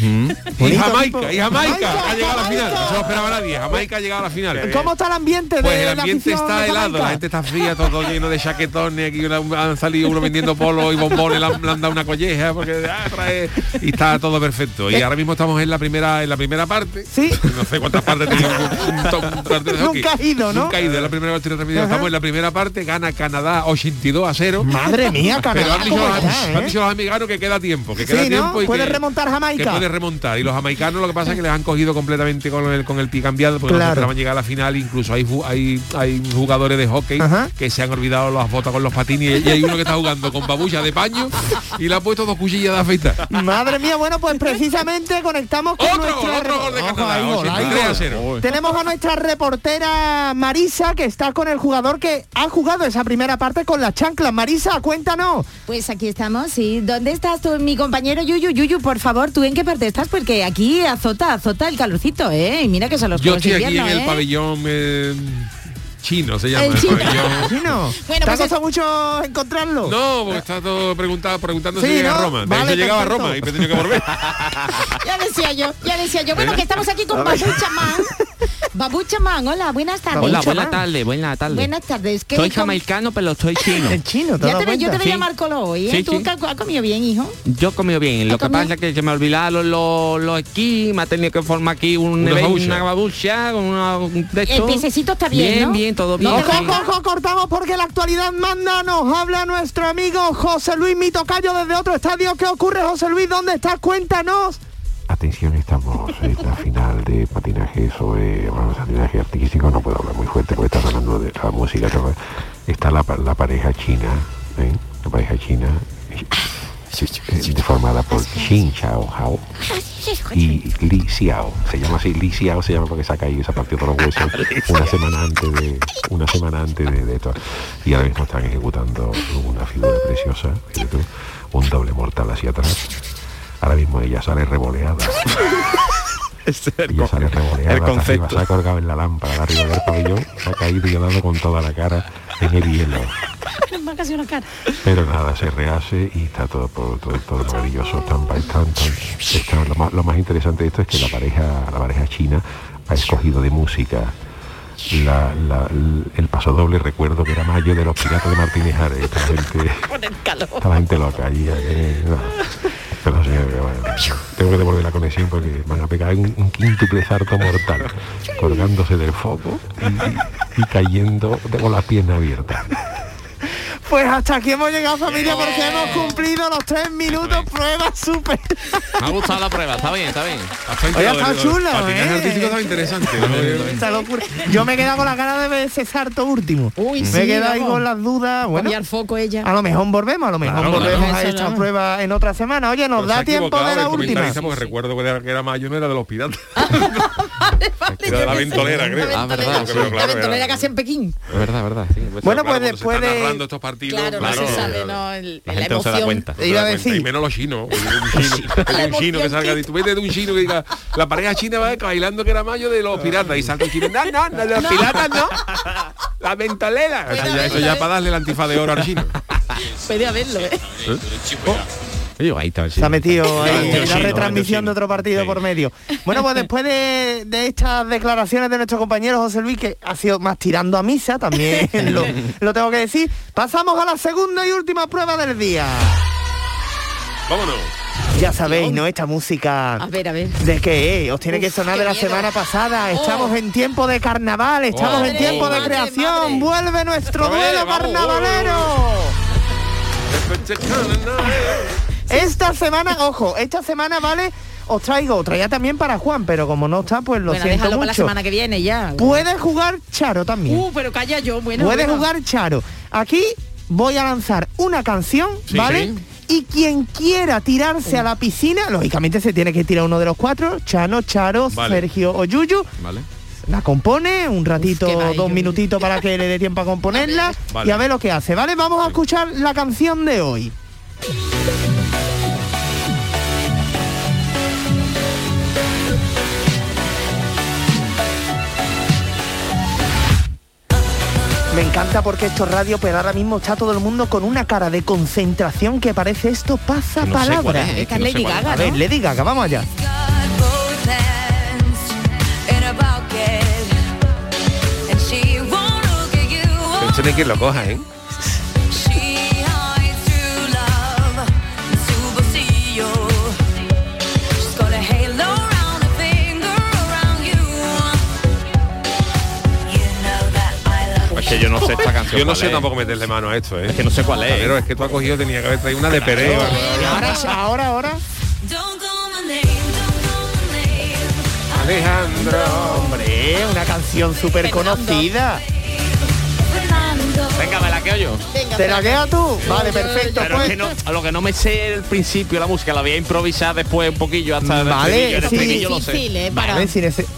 Y Jamaica, y Jamaica, ha llegado a la final, no se lo esperaba nadie, Jamaica ha llegado a la final. ¿Cómo está el ambiente de Pues el ambiente está helado, la gente está fría, todo lleno de chaquetones, aquí han salido uno vendiendo polos y bombones, le han, le han dado una colleja porque ah, trae, y está todo perfecto. Y ahora mismo estamos en la primera en la primera parte. Sí. No sé cuántas partes tiene. Nunca ha ido, ¿no? Nunca ha ido, la primera parte. Estamos en la primera parte, gana Canadá 82 a 0. Madre mía, Canadá, Pero han dicho, ¿cómo los, eh? han dicho los americanos que queda tiempo, que Sí, queda ¿no? tiempo y Puede que, remontar Jamaica. que puede remontar. Y los jamaicanos lo que pasa es que les han cogido completamente con el, con el pie cambiado porque no Claro. se esperaban llegar a la final. Incluso hay, hay, hay jugadores de hockey Ajá. que se han olvidado las botas con los patines y hay uno que está jugando con babucha de paño y le ha puesto dos cuchillas de afeitar. Madre mía, bueno, pues precisamente conectamos con Otro nuestra... gol, otro gol de Ojo, Canadá, hay gol, hay 83 a gol. 0. Tenemos a nuestra reportera Marisa, que está con el jugador que ha jugado esa primera parte con las chanclas. Marisa, cuéntanos. Pues aquí estamos, sí. ¿Dónde estás tú, mi compañero Yuyu? Yuyu, por favor, ¿tú en qué parte estás? Porque aquí azota, azota el calorcito, ¿eh? Y mira que son los Yo de estoy aquí en el ¿eh? pabellón eh, chino, se llama. El el chino. pabellón. Chino, Bueno, ¿te ha pues costado mucho encontrarlo? No, porque está todo preguntado, preguntando Sí, si llega ¿no? a Roma. De Vale, hecho llegaba a. Roma y me he tenido que volver. Ya decía yo, ya decía yo. Bueno, que estamos aquí con Babu Chamán. Babu Chamán, hola, buenas tardes. Hola, buenas tardes, buenas tardes. Buenas tardes. ¿Qué Soy jamaicano, pero soy chino. En chino, ¿te has Ya te, yo te cuenta? veía Sí. Marcolo hoy, ¿eh? Sí, ¿Tú sí. has comido bien, hijo? Yo he comido bien, lo ¿Ha que comido? pasa es que se me olvidaron los, los esquís, me ha tenido que formar aquí un babucha. una babucha, con una, un de El piececito está bien, Bien, ¿no? bien, todo bien. Ojo, ojo, cortamos porque la actualidad manda, nos habla nuestro amigo José Luis Mitocayo desde otro estadio. ¿Qué ocurre, José Luis? ¿Dónde estás? Cuéntanos. Atención, estamos en la final de patinaje sobre bueno, patinaje artístico, no puedo hablar muy fuerte porque está hablando de la música. Está la, la pareja china, ¿eh? la pareja china eh, deformada por Xin Chao Hao y Li Xiao. Se llama así, Li Xiao se llama porque se ha caído, se ha partido todos los huesos una semana antes de una semana antes de, de esto. Y ahora mismo están ejecutando una figura preciosa, un doble mortal hacia atrás. Ahora mismo ella sale revoleada. Ella sale revoleada. el hasta arriba, concepto. Se ha colgado en la lámpara de arriba del pabellón, se ha caído y ha dado con toda la cara en el hielo. Pero nada, se rehace y está todo, todo, todo, todo maravilloso. Tan, tan, tan, está- lo, más, lo más interesante de esto es que la pareja, la pareja china ha escogido de música la, la- el paso doble. Recuerdo que era mayo de los piratas de Martínez Ares. Esta gente, esta gente loca allí. eh, no. Señor, tengo que devolver la conexión porque van a pegar un, un quíntuple sarto mortal, colgándose del foco y, y cayendo con las piernas abiertas. Pues hasta aquí hemos llegado familia porque hemos cumplido los tres minutos prueba súper. Me ha gustado la prueba, está bien, está bien. Oye, está chulo, Patinaje ¿eh? artístico estaba interesante. ¿no? Esta locura. Yo me he quedado con la cara de ver ese sarto último. Uy, me sí, he quedado ahí con las dudas. Bueno, Cambiar foco ella. a lo mejor volvemos, a lo mejor Claro, volvemos claro. a esta no. prueba en otra semana. Oye, nos Pero da tiempo de la el última. porque recuerdo que era, que era mayo, no era de los piratas. era de la ventolera, creo. Ah, verdad, sí. La claro, ventolera era- casi en Pekín. Es verdad, verdad. sí. Pues Bueno, claro, pues después de- partidos, Claro, no se sabe, ¿no? El- La la, gente no se da emoción. cuenta. No te Iba a das cuenta. Y menos los chinos. un chino, un chino que salga de tú vete de un chino que diga la pareja china va bailando que era mayo de los piratas y salta el chino. No, no, no, de los piratas no. La ventolera. O sea, ya- eso ya para darle el antifa de oro al chino. Puede haberlo, ¿eh? Ahí está Se ha metido ahí metido la retransmisión de otro partido por medio. Bueno, pues después de, de estas declaraciones de nuestro compañero José Luis, que ha sido más tirando a misa, también lo, lo tengo que decir, pasamos a la segunda y última prueba del día. Vámonos. Ya sabéis, ¿no? Esta música... A ver, a ver. ¿De qué? eh? Os tiene que sonar de la miedo. semana pasada. Estamos Oh. en tiempo de carnaval, estamos en tiempo de madre, creación. madre. Vuelve nuestro duelo carnavalero. Esta semana, ojo, esta semana vale, os traigo otra ya también para Juan, pero como no está, pues lo bueno, siento déjalo para la mucho. semana que viene ya. Puede jugar Charo también. Uh, pero calla yo, bueno. Puede bueno. jugar Charo. Aquí voy a lanzar una canción, Sí, ¿vale? sí. Y quien quiera tirarse a la piscina, lógicamente se tiene que tirar uno de los cuatro, Chano, Charo, Vale. Sergio o Yuyu. Vale. La compone, un ratito, dos minutitos para que le dé tiempo a componerla Vale. y a ver lo que hace, ¿vale? Vamos a escuchar la canción de hoy. Me encanta porque esto es radio, pero ahora mismo está todo el mundo con una cara de concentración que parece esto pasa no palabra. es, que no Lady. Gaga, A ver, ¿no? Lady Gaga, vamos allá. Lo coja, ¿eh? Que yo no sé esta canción. Yo no sé es. tampoco meterle mano a esto, ¿eh? Es que no sé cuál es. Pero es que tú has cogido, tenía que haber traído una de Pereo. Ahora, ahora, ahora. Alejandro. Hombre, una canción súper conocida. Venga, me la quedo yo. ¿Te la quedas tú? Vale, perfecto. Pero pues. es que no, a lo que no me sé el principio, la música, la voy a improvisar después un poquillo hasta el Vale, el sí. estribillo lo sé. Vale,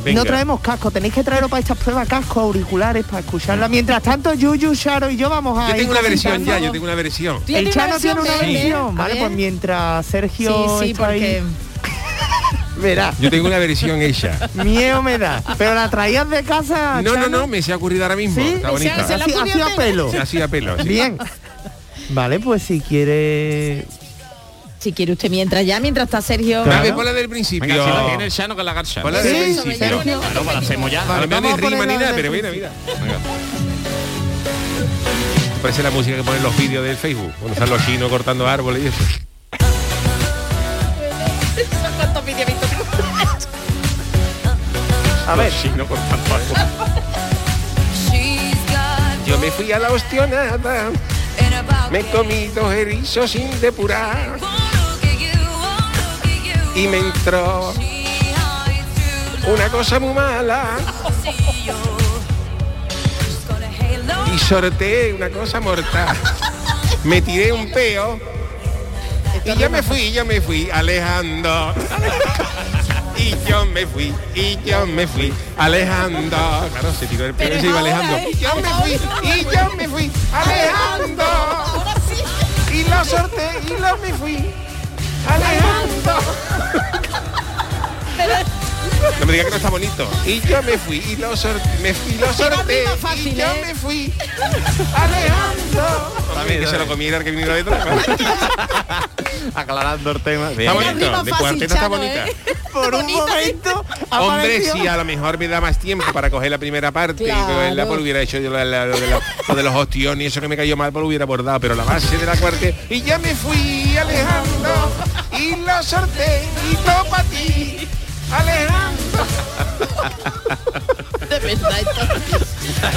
Venga. no traemos casco, tenéis que traeros para estas pruebas casco, auriculares, para escucharla. Mientras tanto, Yuyu, Sharo y yo vamos a Yo ir tengo una versión ya, yo tengo una versión. El Chano tiene una versión, A vale, pues mientras Sergio Sí, sí, está ahí, porque- verá, Yo tengo una versión hecha. miedo me da. Pero la traías de casa, No, no, Chano? no, me se ha ocurrido ahora mismo. ¿Sí? Está bonita. Se la Así- ocurrió así a entera. pelo. Se hacía pelo. sí. Bien. Vale, pues si quiere... Si quiere usted mientras ya, mientras está Sergio. A ver, ponla del principio. Venga, si la tiene el Chano que la garcha. Ponla del principio. Claro, pues la hacemos ya. Vale, no hay rima ni nada, pero mira, mira. Parece la música que ponen los vídeos del Facebook, cuando están los chinos cortando árboles y eso. ¿Cuántos vídeos he visto? A ver. Yo me fui a la ostionada, me comí dos erizos sin depurar y me entró una cosa muy mala y sorteé una cosa mortal. Me tiré un peo y yo me fui, yo me fui alejando. Y yo me fui, y yo me fui alejando. Claro, se tiró el peo y se iba alejando. Y yo me fui, y yo me fui alejando. Y lo sorteé y lo me fui alejando. No me diga que no está bonito. Y yo me fui y lo sorteé, me fui y lo sorteé. y yo me fui. También que se lo comiera el que viniera detrás. Aclarando el tema. Está bonito, de cuarteta está bonita. Por un momento Hombre, si a lo mejor me da más tiempo para coger la primera parte y cogerla, Claro. pues hubiera hecho yo la- la- lo, de la- lo de los ostiones y eso que me cayó mal, pues lo hubiera bordado, pero la base de la cuarta y ya me fui alejando y lo sorteé y todo para ti, alejando. De verdad, esto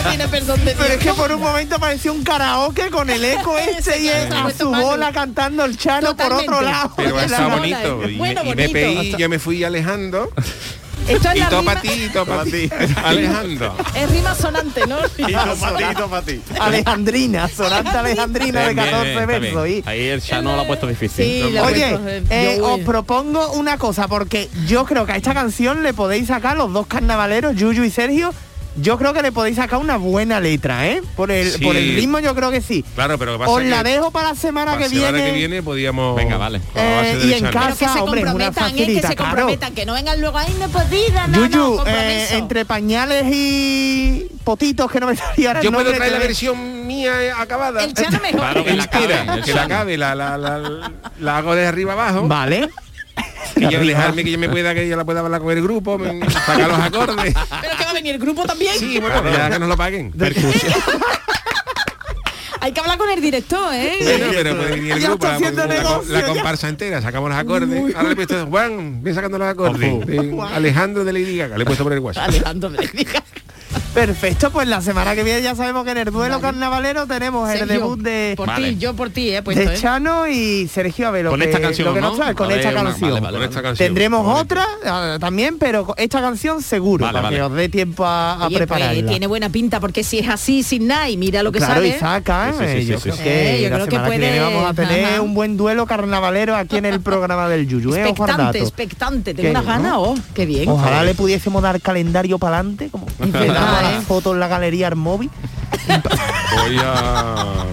no tiene perdón de Pero es que por un momento pareció un karaoke con el eco este y Ese, a su bola cantando el chano por otro lado. Pero está bonito. Y, Bueno, me, y me bonito. peí, yo me fui alejando. Esto es y la todo rima, para ti, y todo para ti. Alejando. es rima sonante, ¿no? para ti. Alejandrina, sonante alejandrina de Bien, bien, 14 está bien. versos. y- Ahí el Chano lo ha puesto difícil. Sí, Oye, eh, yo, os propongo una cosa, porque yo creo que a esta canción le podéis sacar los dos carnavaleros, Yuyu y Sergio. Yo creo que le podéis sacar una buena letra, ¿eh? Por el, Sí. por el ritmo yo creo que sí. Claro, pero pasa Os la que dejo para la semana para que la semana viene. que viene podíamos... Venga, vale. Eh, y en casa- que se hombre, es una comprometan, ¿eh? que facilita, se claro. comprometan, que no vengan luego, ay, no he podido, no, no, Yuyu, eh, compromiso. entre pañales y potitos que no me salía ahora Yo puedo traer la versión mía eh, acabada. El Chano mejor. Claro que la Entera, cabe, el que la acabe, la, la, la, la hago de arriba abajo. Vale. Y yo dejarme que yo me pueda, que yo la pueda hablar con el grupo, me- sacar los acordes. Pero que va a venir el grupo también. Sí, bueno, ya que nos lo paguen. Hay que hablar con el director, ¿eh? Bueno, pero puede venir el Ya grupo, está la, haciendo la- ya. comparsa entera, sacamos los acordes. Ahora le he puesto Juan, ven sacando los acordes. De Alejandro de Lady Gaga, le he puesto por el WhatsApp. Alejandro me diga. Perfecto, pues la semana que viene ya sabemos que en el duelo carnavalero tenemos el debut de, Por ti, yo por ti, eh, de Chano y Sergio Abelo. Con que- esta canción, lo que ¿no? nos trae, con esta una- canción. vale, vale, Con esta canción. Tendremos otra ah, también, pero esta canción seguro, Vale, para vale. que os dé tiempo a, a Oye, pues, tiene buena pinta porque si es así sin nada y mira lo que claro, sale. y saca, Sí, sí, eh, sí, yo sí, creo sí. que Eh, yo la creo que semana que, puede- viene vamos a tener ajá. un buen duelo carnavalero aquí en el programa del Yuyu. ¿eh? Expectante, expectante. Tengo unas ¿no? ganas, oh, qué bien. Ojalá le pudiésemos dar calendario para adelante, como le verdad, damos a ¿eh? la foto en la galería al móvil. Voy a...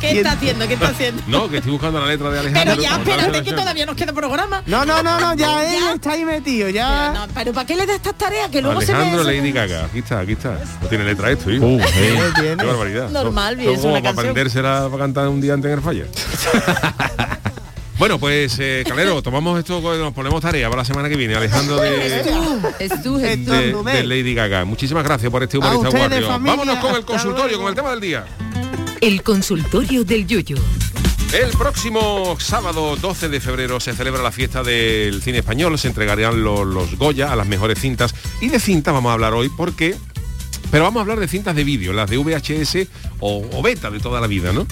¿Qué está haciendo? ¿Qué está haciendo? No, que estoy buscando la letra de Alejandro. Pero ya, espérate que todavía nos queda programa. No, no, no, no, ya él está ahí metido, ya. Pero, no, pero ¿para qué le da estas tareas? Que luego Alejandro se ve... Lady Gaga, aquí está, aquí está. No tiene letra esto, hijo. Uh, Qué barbaridad. Normal, bien, es una para canción. aprendérsela para cantar un día antes en el falla. bueno, pues, eh, Calero, tomamos esto, nos ponemos tarea para la semana que viene. Alejandro de, de, de Lady Gaga. Muchísimas gracias por este humorista guardio. Vámonos con el consultorio, luego. con el tema del día. El consultorio del Yuyu. El próximo sábado 12 de febrero se celebra la fiesta del cine español, se entregarán los, los Goya a las mejores cintas y de cintas vamos a hablar hoy porque... Pero vamos a hablar de cintas de vídeo, las de VHS o, o beta de toda la vida, ¿no?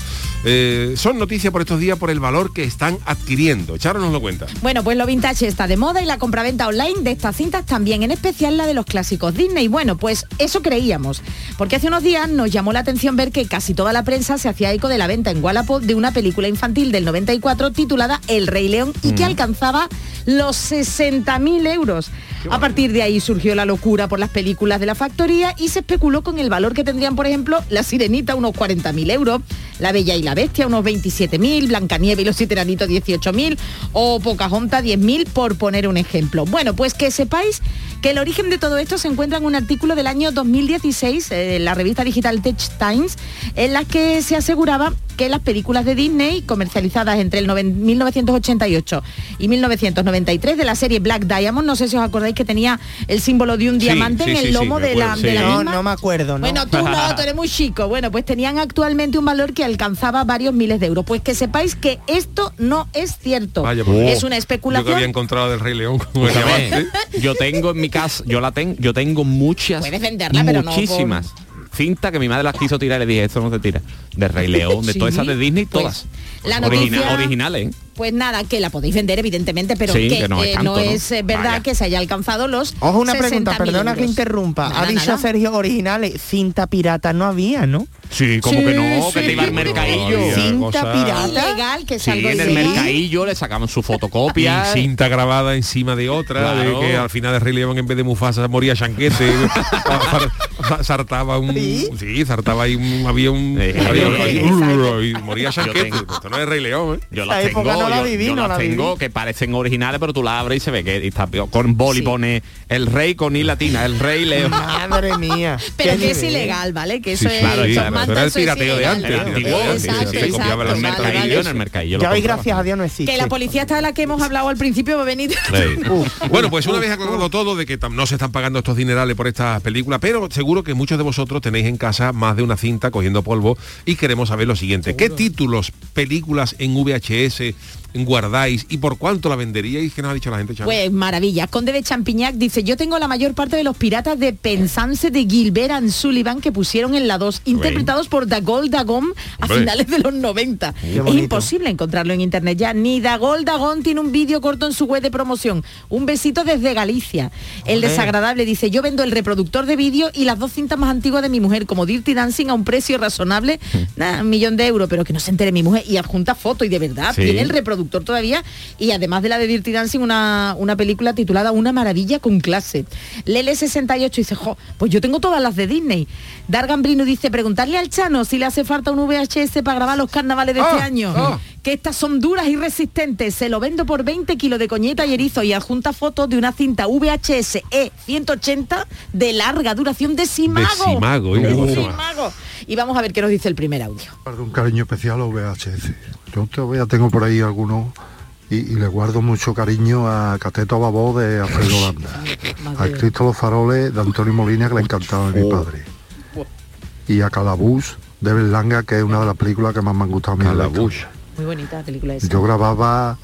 Eh, son noticias por estos días por el valor que están adquiriendo. Charo nos lo cuenta. Bueno, pues lo vintage está de moda y la compraventa online de estas cintas también, en especial la de los clásicos Disney. Bueno, pues eso creíamos, porque hace unos días nos llamó la atención ver que casi toda la prensa se hacía eco de la venta en Wallapop de una película infantil del 94 titulada El Rey León y que alcanzaba los 60.000 euros. A partir de ahí surgió la locura por las películas de la factoría y se especuló con el valor que tendrían, por ejemplo, La Sirenita unos 40.000 euros, La Bella y la Bestia unos 27.000, Blancanieves y los Siete Enanitos 18.000 o Pocahontas 10.000 por poner un ejemplo. Bueno, pues que sepáis que el origen de todo esto se encuentra en un artículo del año 2016 eh, en la revista digital Tech Times en la que se aseguraba que las películas de Disney comercializadas entre el noven- 1988 y 1993 de la serie Black Diamond, no sé si os acordáis que tenía el símbolo de un diamante sí, en el sí, lomo de, la, de la No, misma. no me acuerdo, ¿no? Bueno, tú no, tú eres muy chico. Bueno, pues tenían actualmente un valor que alcanzaba varios miles de euros. Pues que sepáis que esto no es cierto. Vaya, por es Dios. una Yo que especulación. había encontrado del Rey León como el Escúchame, diamante. yo tengo en mi casa, yo la tengo, yo tengo muchas, Puedes venderla, pero no muchísimas cintas que mi madre las quiso tirar y le dije, esto no se tira. De Rey León, de Sí, todas esas de Disney, pues, la Origina- noticia- originales, ¿eh? Pues nada, que la podéis vender evidentemente, pero Sí, que, que no es eh, tanto, ¿no? es eh, verdad Vaya. que se haya alcanzado los Ojo, una pregunta, 60.000 perdona que interrumpa. Nada, ha dicho nada. Sergio originales, cinta pirata no había, ¿no? Sí, como que no, que te iba al mercadillo. Cinta pirata. Ilegal, que es Sí, algo en el mercadillo le sacaban su fotocopia. Y cinta grabada encima de otra, Claro. de que al final de Rey León en vez de Mufasa moría Chanquete, sartaba un... ¿Sí? sartaba ahí un... Había un... había- y moría Yo Chanquete. No es Rey León, ¿eh? Yo las tengo, época no la yo, viví, yo no las la tengo viví. que parecen originales, pero tú la abres y se ve que está con boli pone el rey con i latina, el rey León. Madre mía. Pero que es nivel. ilegal, ¿vale? Que Sí, eso es... claro, son claro, el pirateo de antes, sí, las en el mercadillo. lo Ya hoy gracias a Dios no existe. Que la policía está de la que hemos hablado al principio va a venir. Bueno, pues una vez aclarado todo de que no se están pagando estos dinerales por estas películas, pero seguro que muchos de vosotros tenéis en casa más de una cinta cogiendo polvo y queremos saber lo siguiente. ¿Qué títulos, películas en VHS guardáis y por cuánto la venderíais? ¿Qué nos ha dicho la gente, chaval? Pues maravilla. Conde de Champiñac dice, yo tengo la mayor parte de los piratas de Pensance de Gilbert and Sullivan que pusieron en la 2, interpretados por Dagol Dagón a Hombre. finales de los 90. Es imposible encontrarlo en internet ya. Ni Dagol Dagón tiene un vídeo corto en su web de promoción. Un besito desde Galicia. El desagradable dice, yo vendo el reproductor de vídeo y las dos cintas más antiguas de mi mujer, como Dirty Dancing, a un precio razonable, nada, un millón de euros, pero que no se entere mi mujer. Y adjunta foto y de verdad Sí. tiene el reproductor todavía y además de la de Dirty Dancing una, una película titulada Una maravilla con clase. Lele 68 dice, jo, pues yo tengo todas las de Disney. Dargan Brino dice, preguntarle al Chano si le hace falta un VHS para grabar los carnavales de este Ah, año. ah. Que estas son duras y resistentes. Se lo vendo por 20 kilos de coñeta y erizo y adjunta fotos de una cinta VHS E180 de larga duración de Simago. Simago, ¿eh? De. Simago. Y vamos a ver qué nos dice el primer audio. Guardo un cariño especial a VHS. Yo todavía tengo por ahí algunos y, y le guardo mucho cariño a Cateto Babó de Alfredo Landa, a Cristo los Faroles de Antonio Molina que le encantaba a mi padre y a Calabús de Berlanga que es una de las películas que más me han gustado a mí. Calabús. Muy bonita la película esa. Yo grababa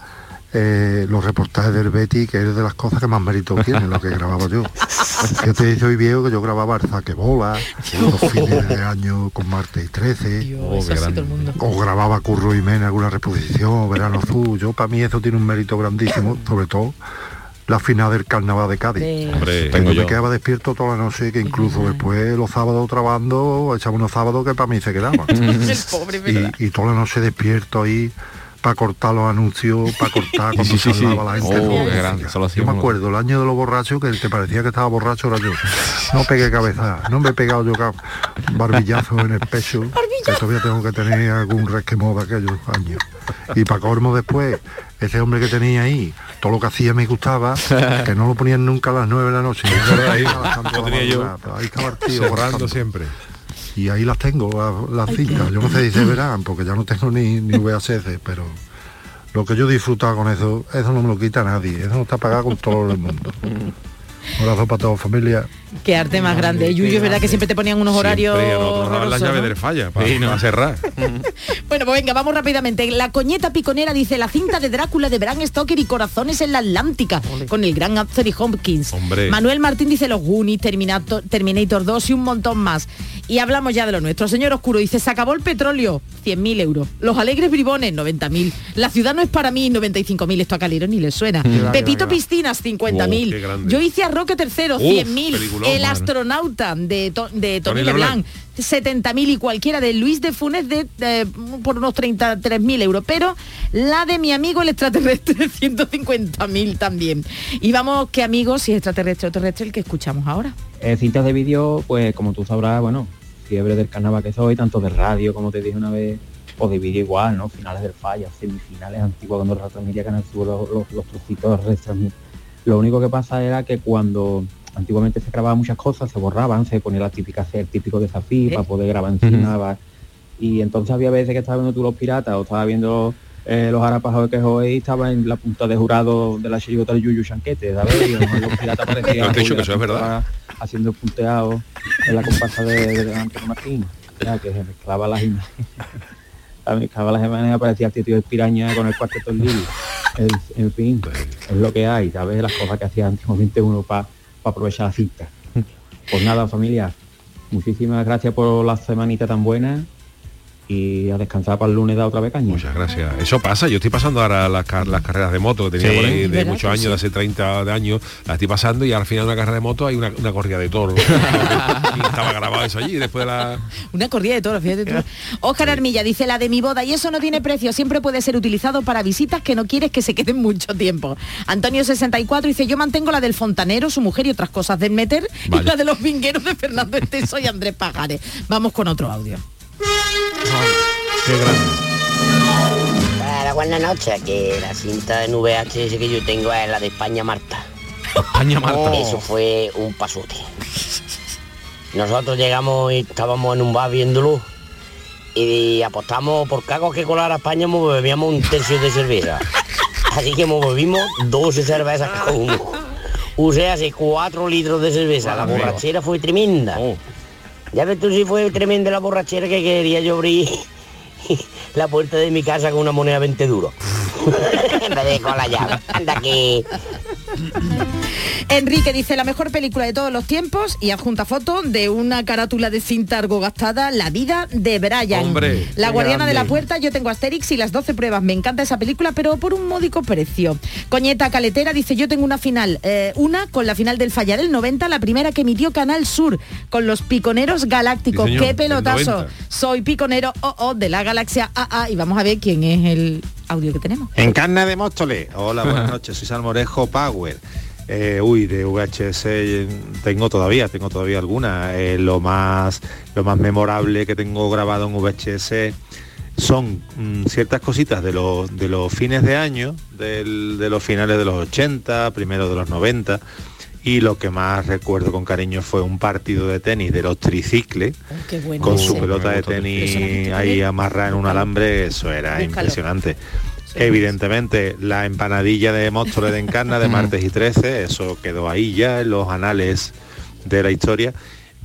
eh, los reportajes del Betty, que es de las cosas que más mérito tienen, lo que grababa yo. Yo te dice hoy viejo que yo grababa el Zaquebola, los fines de año con Marte y 13, o grababa Curro y Men alguna reposición, Verano Azul. Yo para mí eso tiene un mérito grandísimo, sobre todo la final del carnaval de Cádiz. Hombre, Que tengo yo me yo. quedaba despierto toda la noche, que incluso después los sábados trabajando, echaba unos sábados que para mí se quedaban. Y, y toda la noche despierto ahí para cortar los anuncios, para cortar cuando Sí, sí, se sí. hablaba la gente. Oh, grande, yo me acuerdo el año de los borrachos que que parecía que estaba borracho era yo. No pegué cabeza, no me he pegado yo barbillazo en el pecho, que todavía tengo que tener algún resquemor de aquellos años. Y para colmo después, ese hombre que tenía ahí, todo lo que hacía me gustaba, que no lo ponían nunca a las nueve de la noche. Ahí, estaba el tío siempre. Y ahí las tengo, la- las cintas. Yo no sé si se verán, porque ya no tengo ni, ni VHS, pero lo que yo disfrutaba con eso, eso no me lo quita nadie. Eso no está pagado con todo el mundo. Un abrazo para toda familia. Qué arte más grande. Yuyu, es verdad que siempre te ponían unos horarios. Siempre, nos daban las llaves ¿no? del falla para, para cerrar. Bueno, pues venga, vamos rápidamente. La coñeta piconera dice la cinta de Drácula de Bram Stoker y Corazones en la Atlántica, con el gran Anthony Hopkins. Hombre. Manuel Martín dice los Goonies, Terminator, Terminator 2 y un montón más. Y hablamos ya de lo nuestro. Señor Oscuro dice, se acabó el petróleo, 100.000 euros. Los alegres bribones, 90.000. La ciudad no es para mí, 95.000. Esto a Calero ni le suena. Pepito. Piscinas, Wow, 50.000. qué grande. Yo hice a Roque tercero, Uf, 100.000. El astronauta de, To- de Tony, Tony Leblanc. Leblanc. 70.000 y cualquiera de Luis de Funes de, de- por unos 33.000 euros, pero la de mi amigo el extraterrestre 150.000 también. Y vamos, ¿qué amigos, si es extraterrestre o terrestre, el que escuchamos ahora? Eh, cintas de vídeo, pues como tú sabrás, bueno, fiebre del carnaval que soy, tanto de radio, como te dije una vez, o de vídeo igual, ¿no? Finales del falla, semifinales antiguas cuando retransmitía Canal Sur, los, los, los trocitos retransmit- Lo único que pasa era que cuando antiguamente se grababan muchas cosas, se borraban, se ponía la típica el típico desafío para poder grabar encima. Y entonces había veces que estaba viendo tú los piratas o estaba viendo eh, los arapajados que hoy estaba en la punta de jurado de la chirigota del Yuyu Chanquete, ¿sabes? Y los piratas parecían No te he dicho que Julia eso es verdad. estaba haciendo el punteado en la comparsa de, de Antonio Martín, ya que se mezclaba las imágenes. Se mezclaba las imágenes aparecía el tío de Piraña con el cuarteto en Lili. En, en fin, es lo que hay, ¿sabes? Las cosas que hacía antiguamente uno para aprovechar la cita. Pues nada, familia, muchísimas gracias por la semanita tan buena y a descansar para el lunes da otra vez caña. Muchas gracias. Eso pasa, yo estoy pasando ahora las, car- las carreras de moto que tenía Sí. por ahí de ¿Verdad muchos años, sí? de hace 30 de años, la estoy pasando y al final de una carrera de moto hay una, una corrida de toro. y estaba grabado eso allí, y después la... Una corrida de toros, fíjate tú. Óscar Armilla dice la de mi boda y eso no tiene precio, siempre puede ser utilizado para visitas que no quieres que se queden mucho tiempo. Antonio 64 dice yo mantengo la del fontanero, su mujer y otras cosas del meter y Vaya. la de los vingueros de Fernando Esteso y Andrés Pajares. Vamos con otro audio. Qué grande. Para buenas noches, que la cinta en VHS que yo tengo es la de España Marta. España Marta. Eso fue un pasote. Nosotros llegamos y estábamos en un bar viéndolo y apostamos por cagos que colar a España bebíamos un tercio de cerveza. Así que nos bebimos 12 cervezas cada uno. Usé hace 4 litros de cerveza. La borrachera fue tremenda. Ya ves tú si fue tremenda la borrachera que quería yo abrir la puerta de mi casa con una moneda 20 duros. en vez de con la llave. Anda que... Enrique dice la mejor película de todos los tiempos y adjunta foto de una carátula de cinta algo gastada, La vida de Brian. Hombre, la guardiana de la puerta, yo tengo Asterix y las 12 pruebas. Me encanta esa película, pero por un módico precio. Coñeta Caletera dice yo tengo una final, eh, una con la final del Falla del 90, la primera que emitió Canal Sur, con los piconeros galácticos. Sí, señor, ¡Qué pelotazo! 90. Soy piconero oh, oh, de la galaxia AA y vamos a ver quién es el audio que tenemos. En carne de Móstoles. Hola, buenas noches. Soy Salmorejo Power. Eh, uy, de VHS tengo todavía, tengo todavía alguna. Eh, lo más lo más memorable que tengo grabado en VHS son mm, ciertas cositas de los de los fines de año, del- de los finales de los 80, primero de los 90. Y lo que más recuerdo con cariño fue un partido de tenis de los tricicles bueno. con ese. su pelota de tenis ahí amarrada en un alambre, eso era Búscalo. impresionante. Evidentemente, la empanadilla de Móstoles de Encarna de martes y 13, eso quedó ahí ya en los anales de la historia.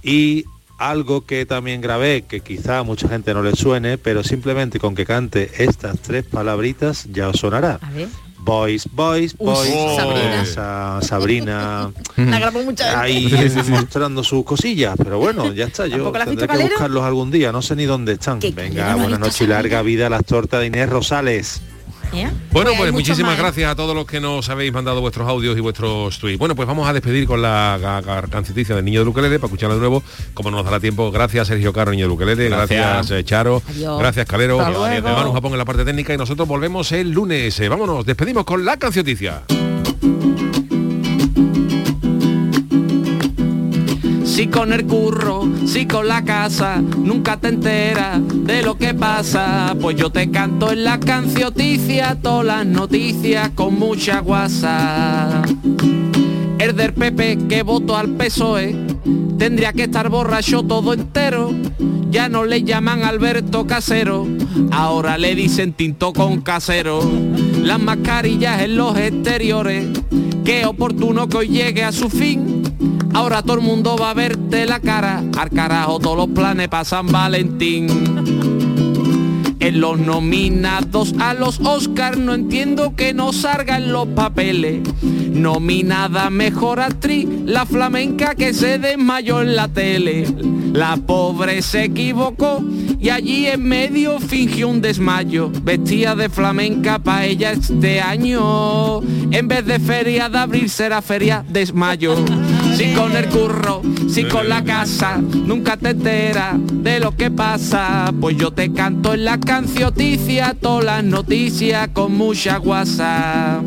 Y algo que también grabé, que quizá a mucha gente no le suene, pero simplemente con que cante estas tres palabritas ya os sonará. Boys, Boys, Uy, Boys, Sabrina. esa Sabrina La grabó mucha ahí mostrando sus cosillas, pero bueno, ya está, yo ¿Tampoco la has visto, tendré que Calero? buscarlos algún día, no sé ni dónde están. Venga, buenas noches y larga vida a las tortas de Inés Rosales. ¿Eh? Bueno, pues muchos muchísimas más, gracias a todos los que nos habéis mandado vuestros audios y vuestros tweets. Bueno, pues vamos a despedir con la canceticia del niño de Luquelele para escucharla de nuevo, como no nos dará tiempo. Gracias Sergio Caro, niño de Luquelele, gracias, Gracias. eh, Charo, Adiós. gracias Calero, Hasta luego. Manu Japón en la parte técnica y nosotros volvemos el lunes. Eh, vámonos, despedimos con la cancioticia. Si con el curro, si con la casa, nunca te enteras de lo que pasa. Pues yo te canto en la cancioticia, todas las noticias con mucha guasa. El del PP que votó al PSOE tendría que estar borracho todo entero. Ya no le llaman Alberto Casero, ahora le dicen tinto con casero. Las mascarillas en los exteriores, qué oportuno que hoy llegue a su fin. Ahora todo el mundo va a verte la cara, al carajo todos los planes para San Valentín. En los nominados a los Oscar no entiendo que no salgan los papeles. Nominada mejor actriz, la flamenca que se desmayó en la tele. La pobre se equivocó y allí en medio fingió un desmayo. Vestía de flamenca pa' ella este año. En vez de feria de abril será feria desmayo. Si con el curro, si con la casa, nunca te enteras de lo que pasa. Pues yo te canto en la cancioticia, todas las noticias con mucha guasa.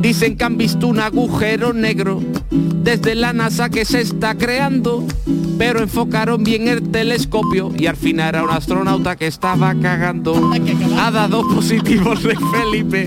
Dicen que han visto un agujero negro desde la NASA que se está creando, pero enfocaron bien el telescopio y al final era un astronauta que estaba cagando. Ha dado positivos de Felipe.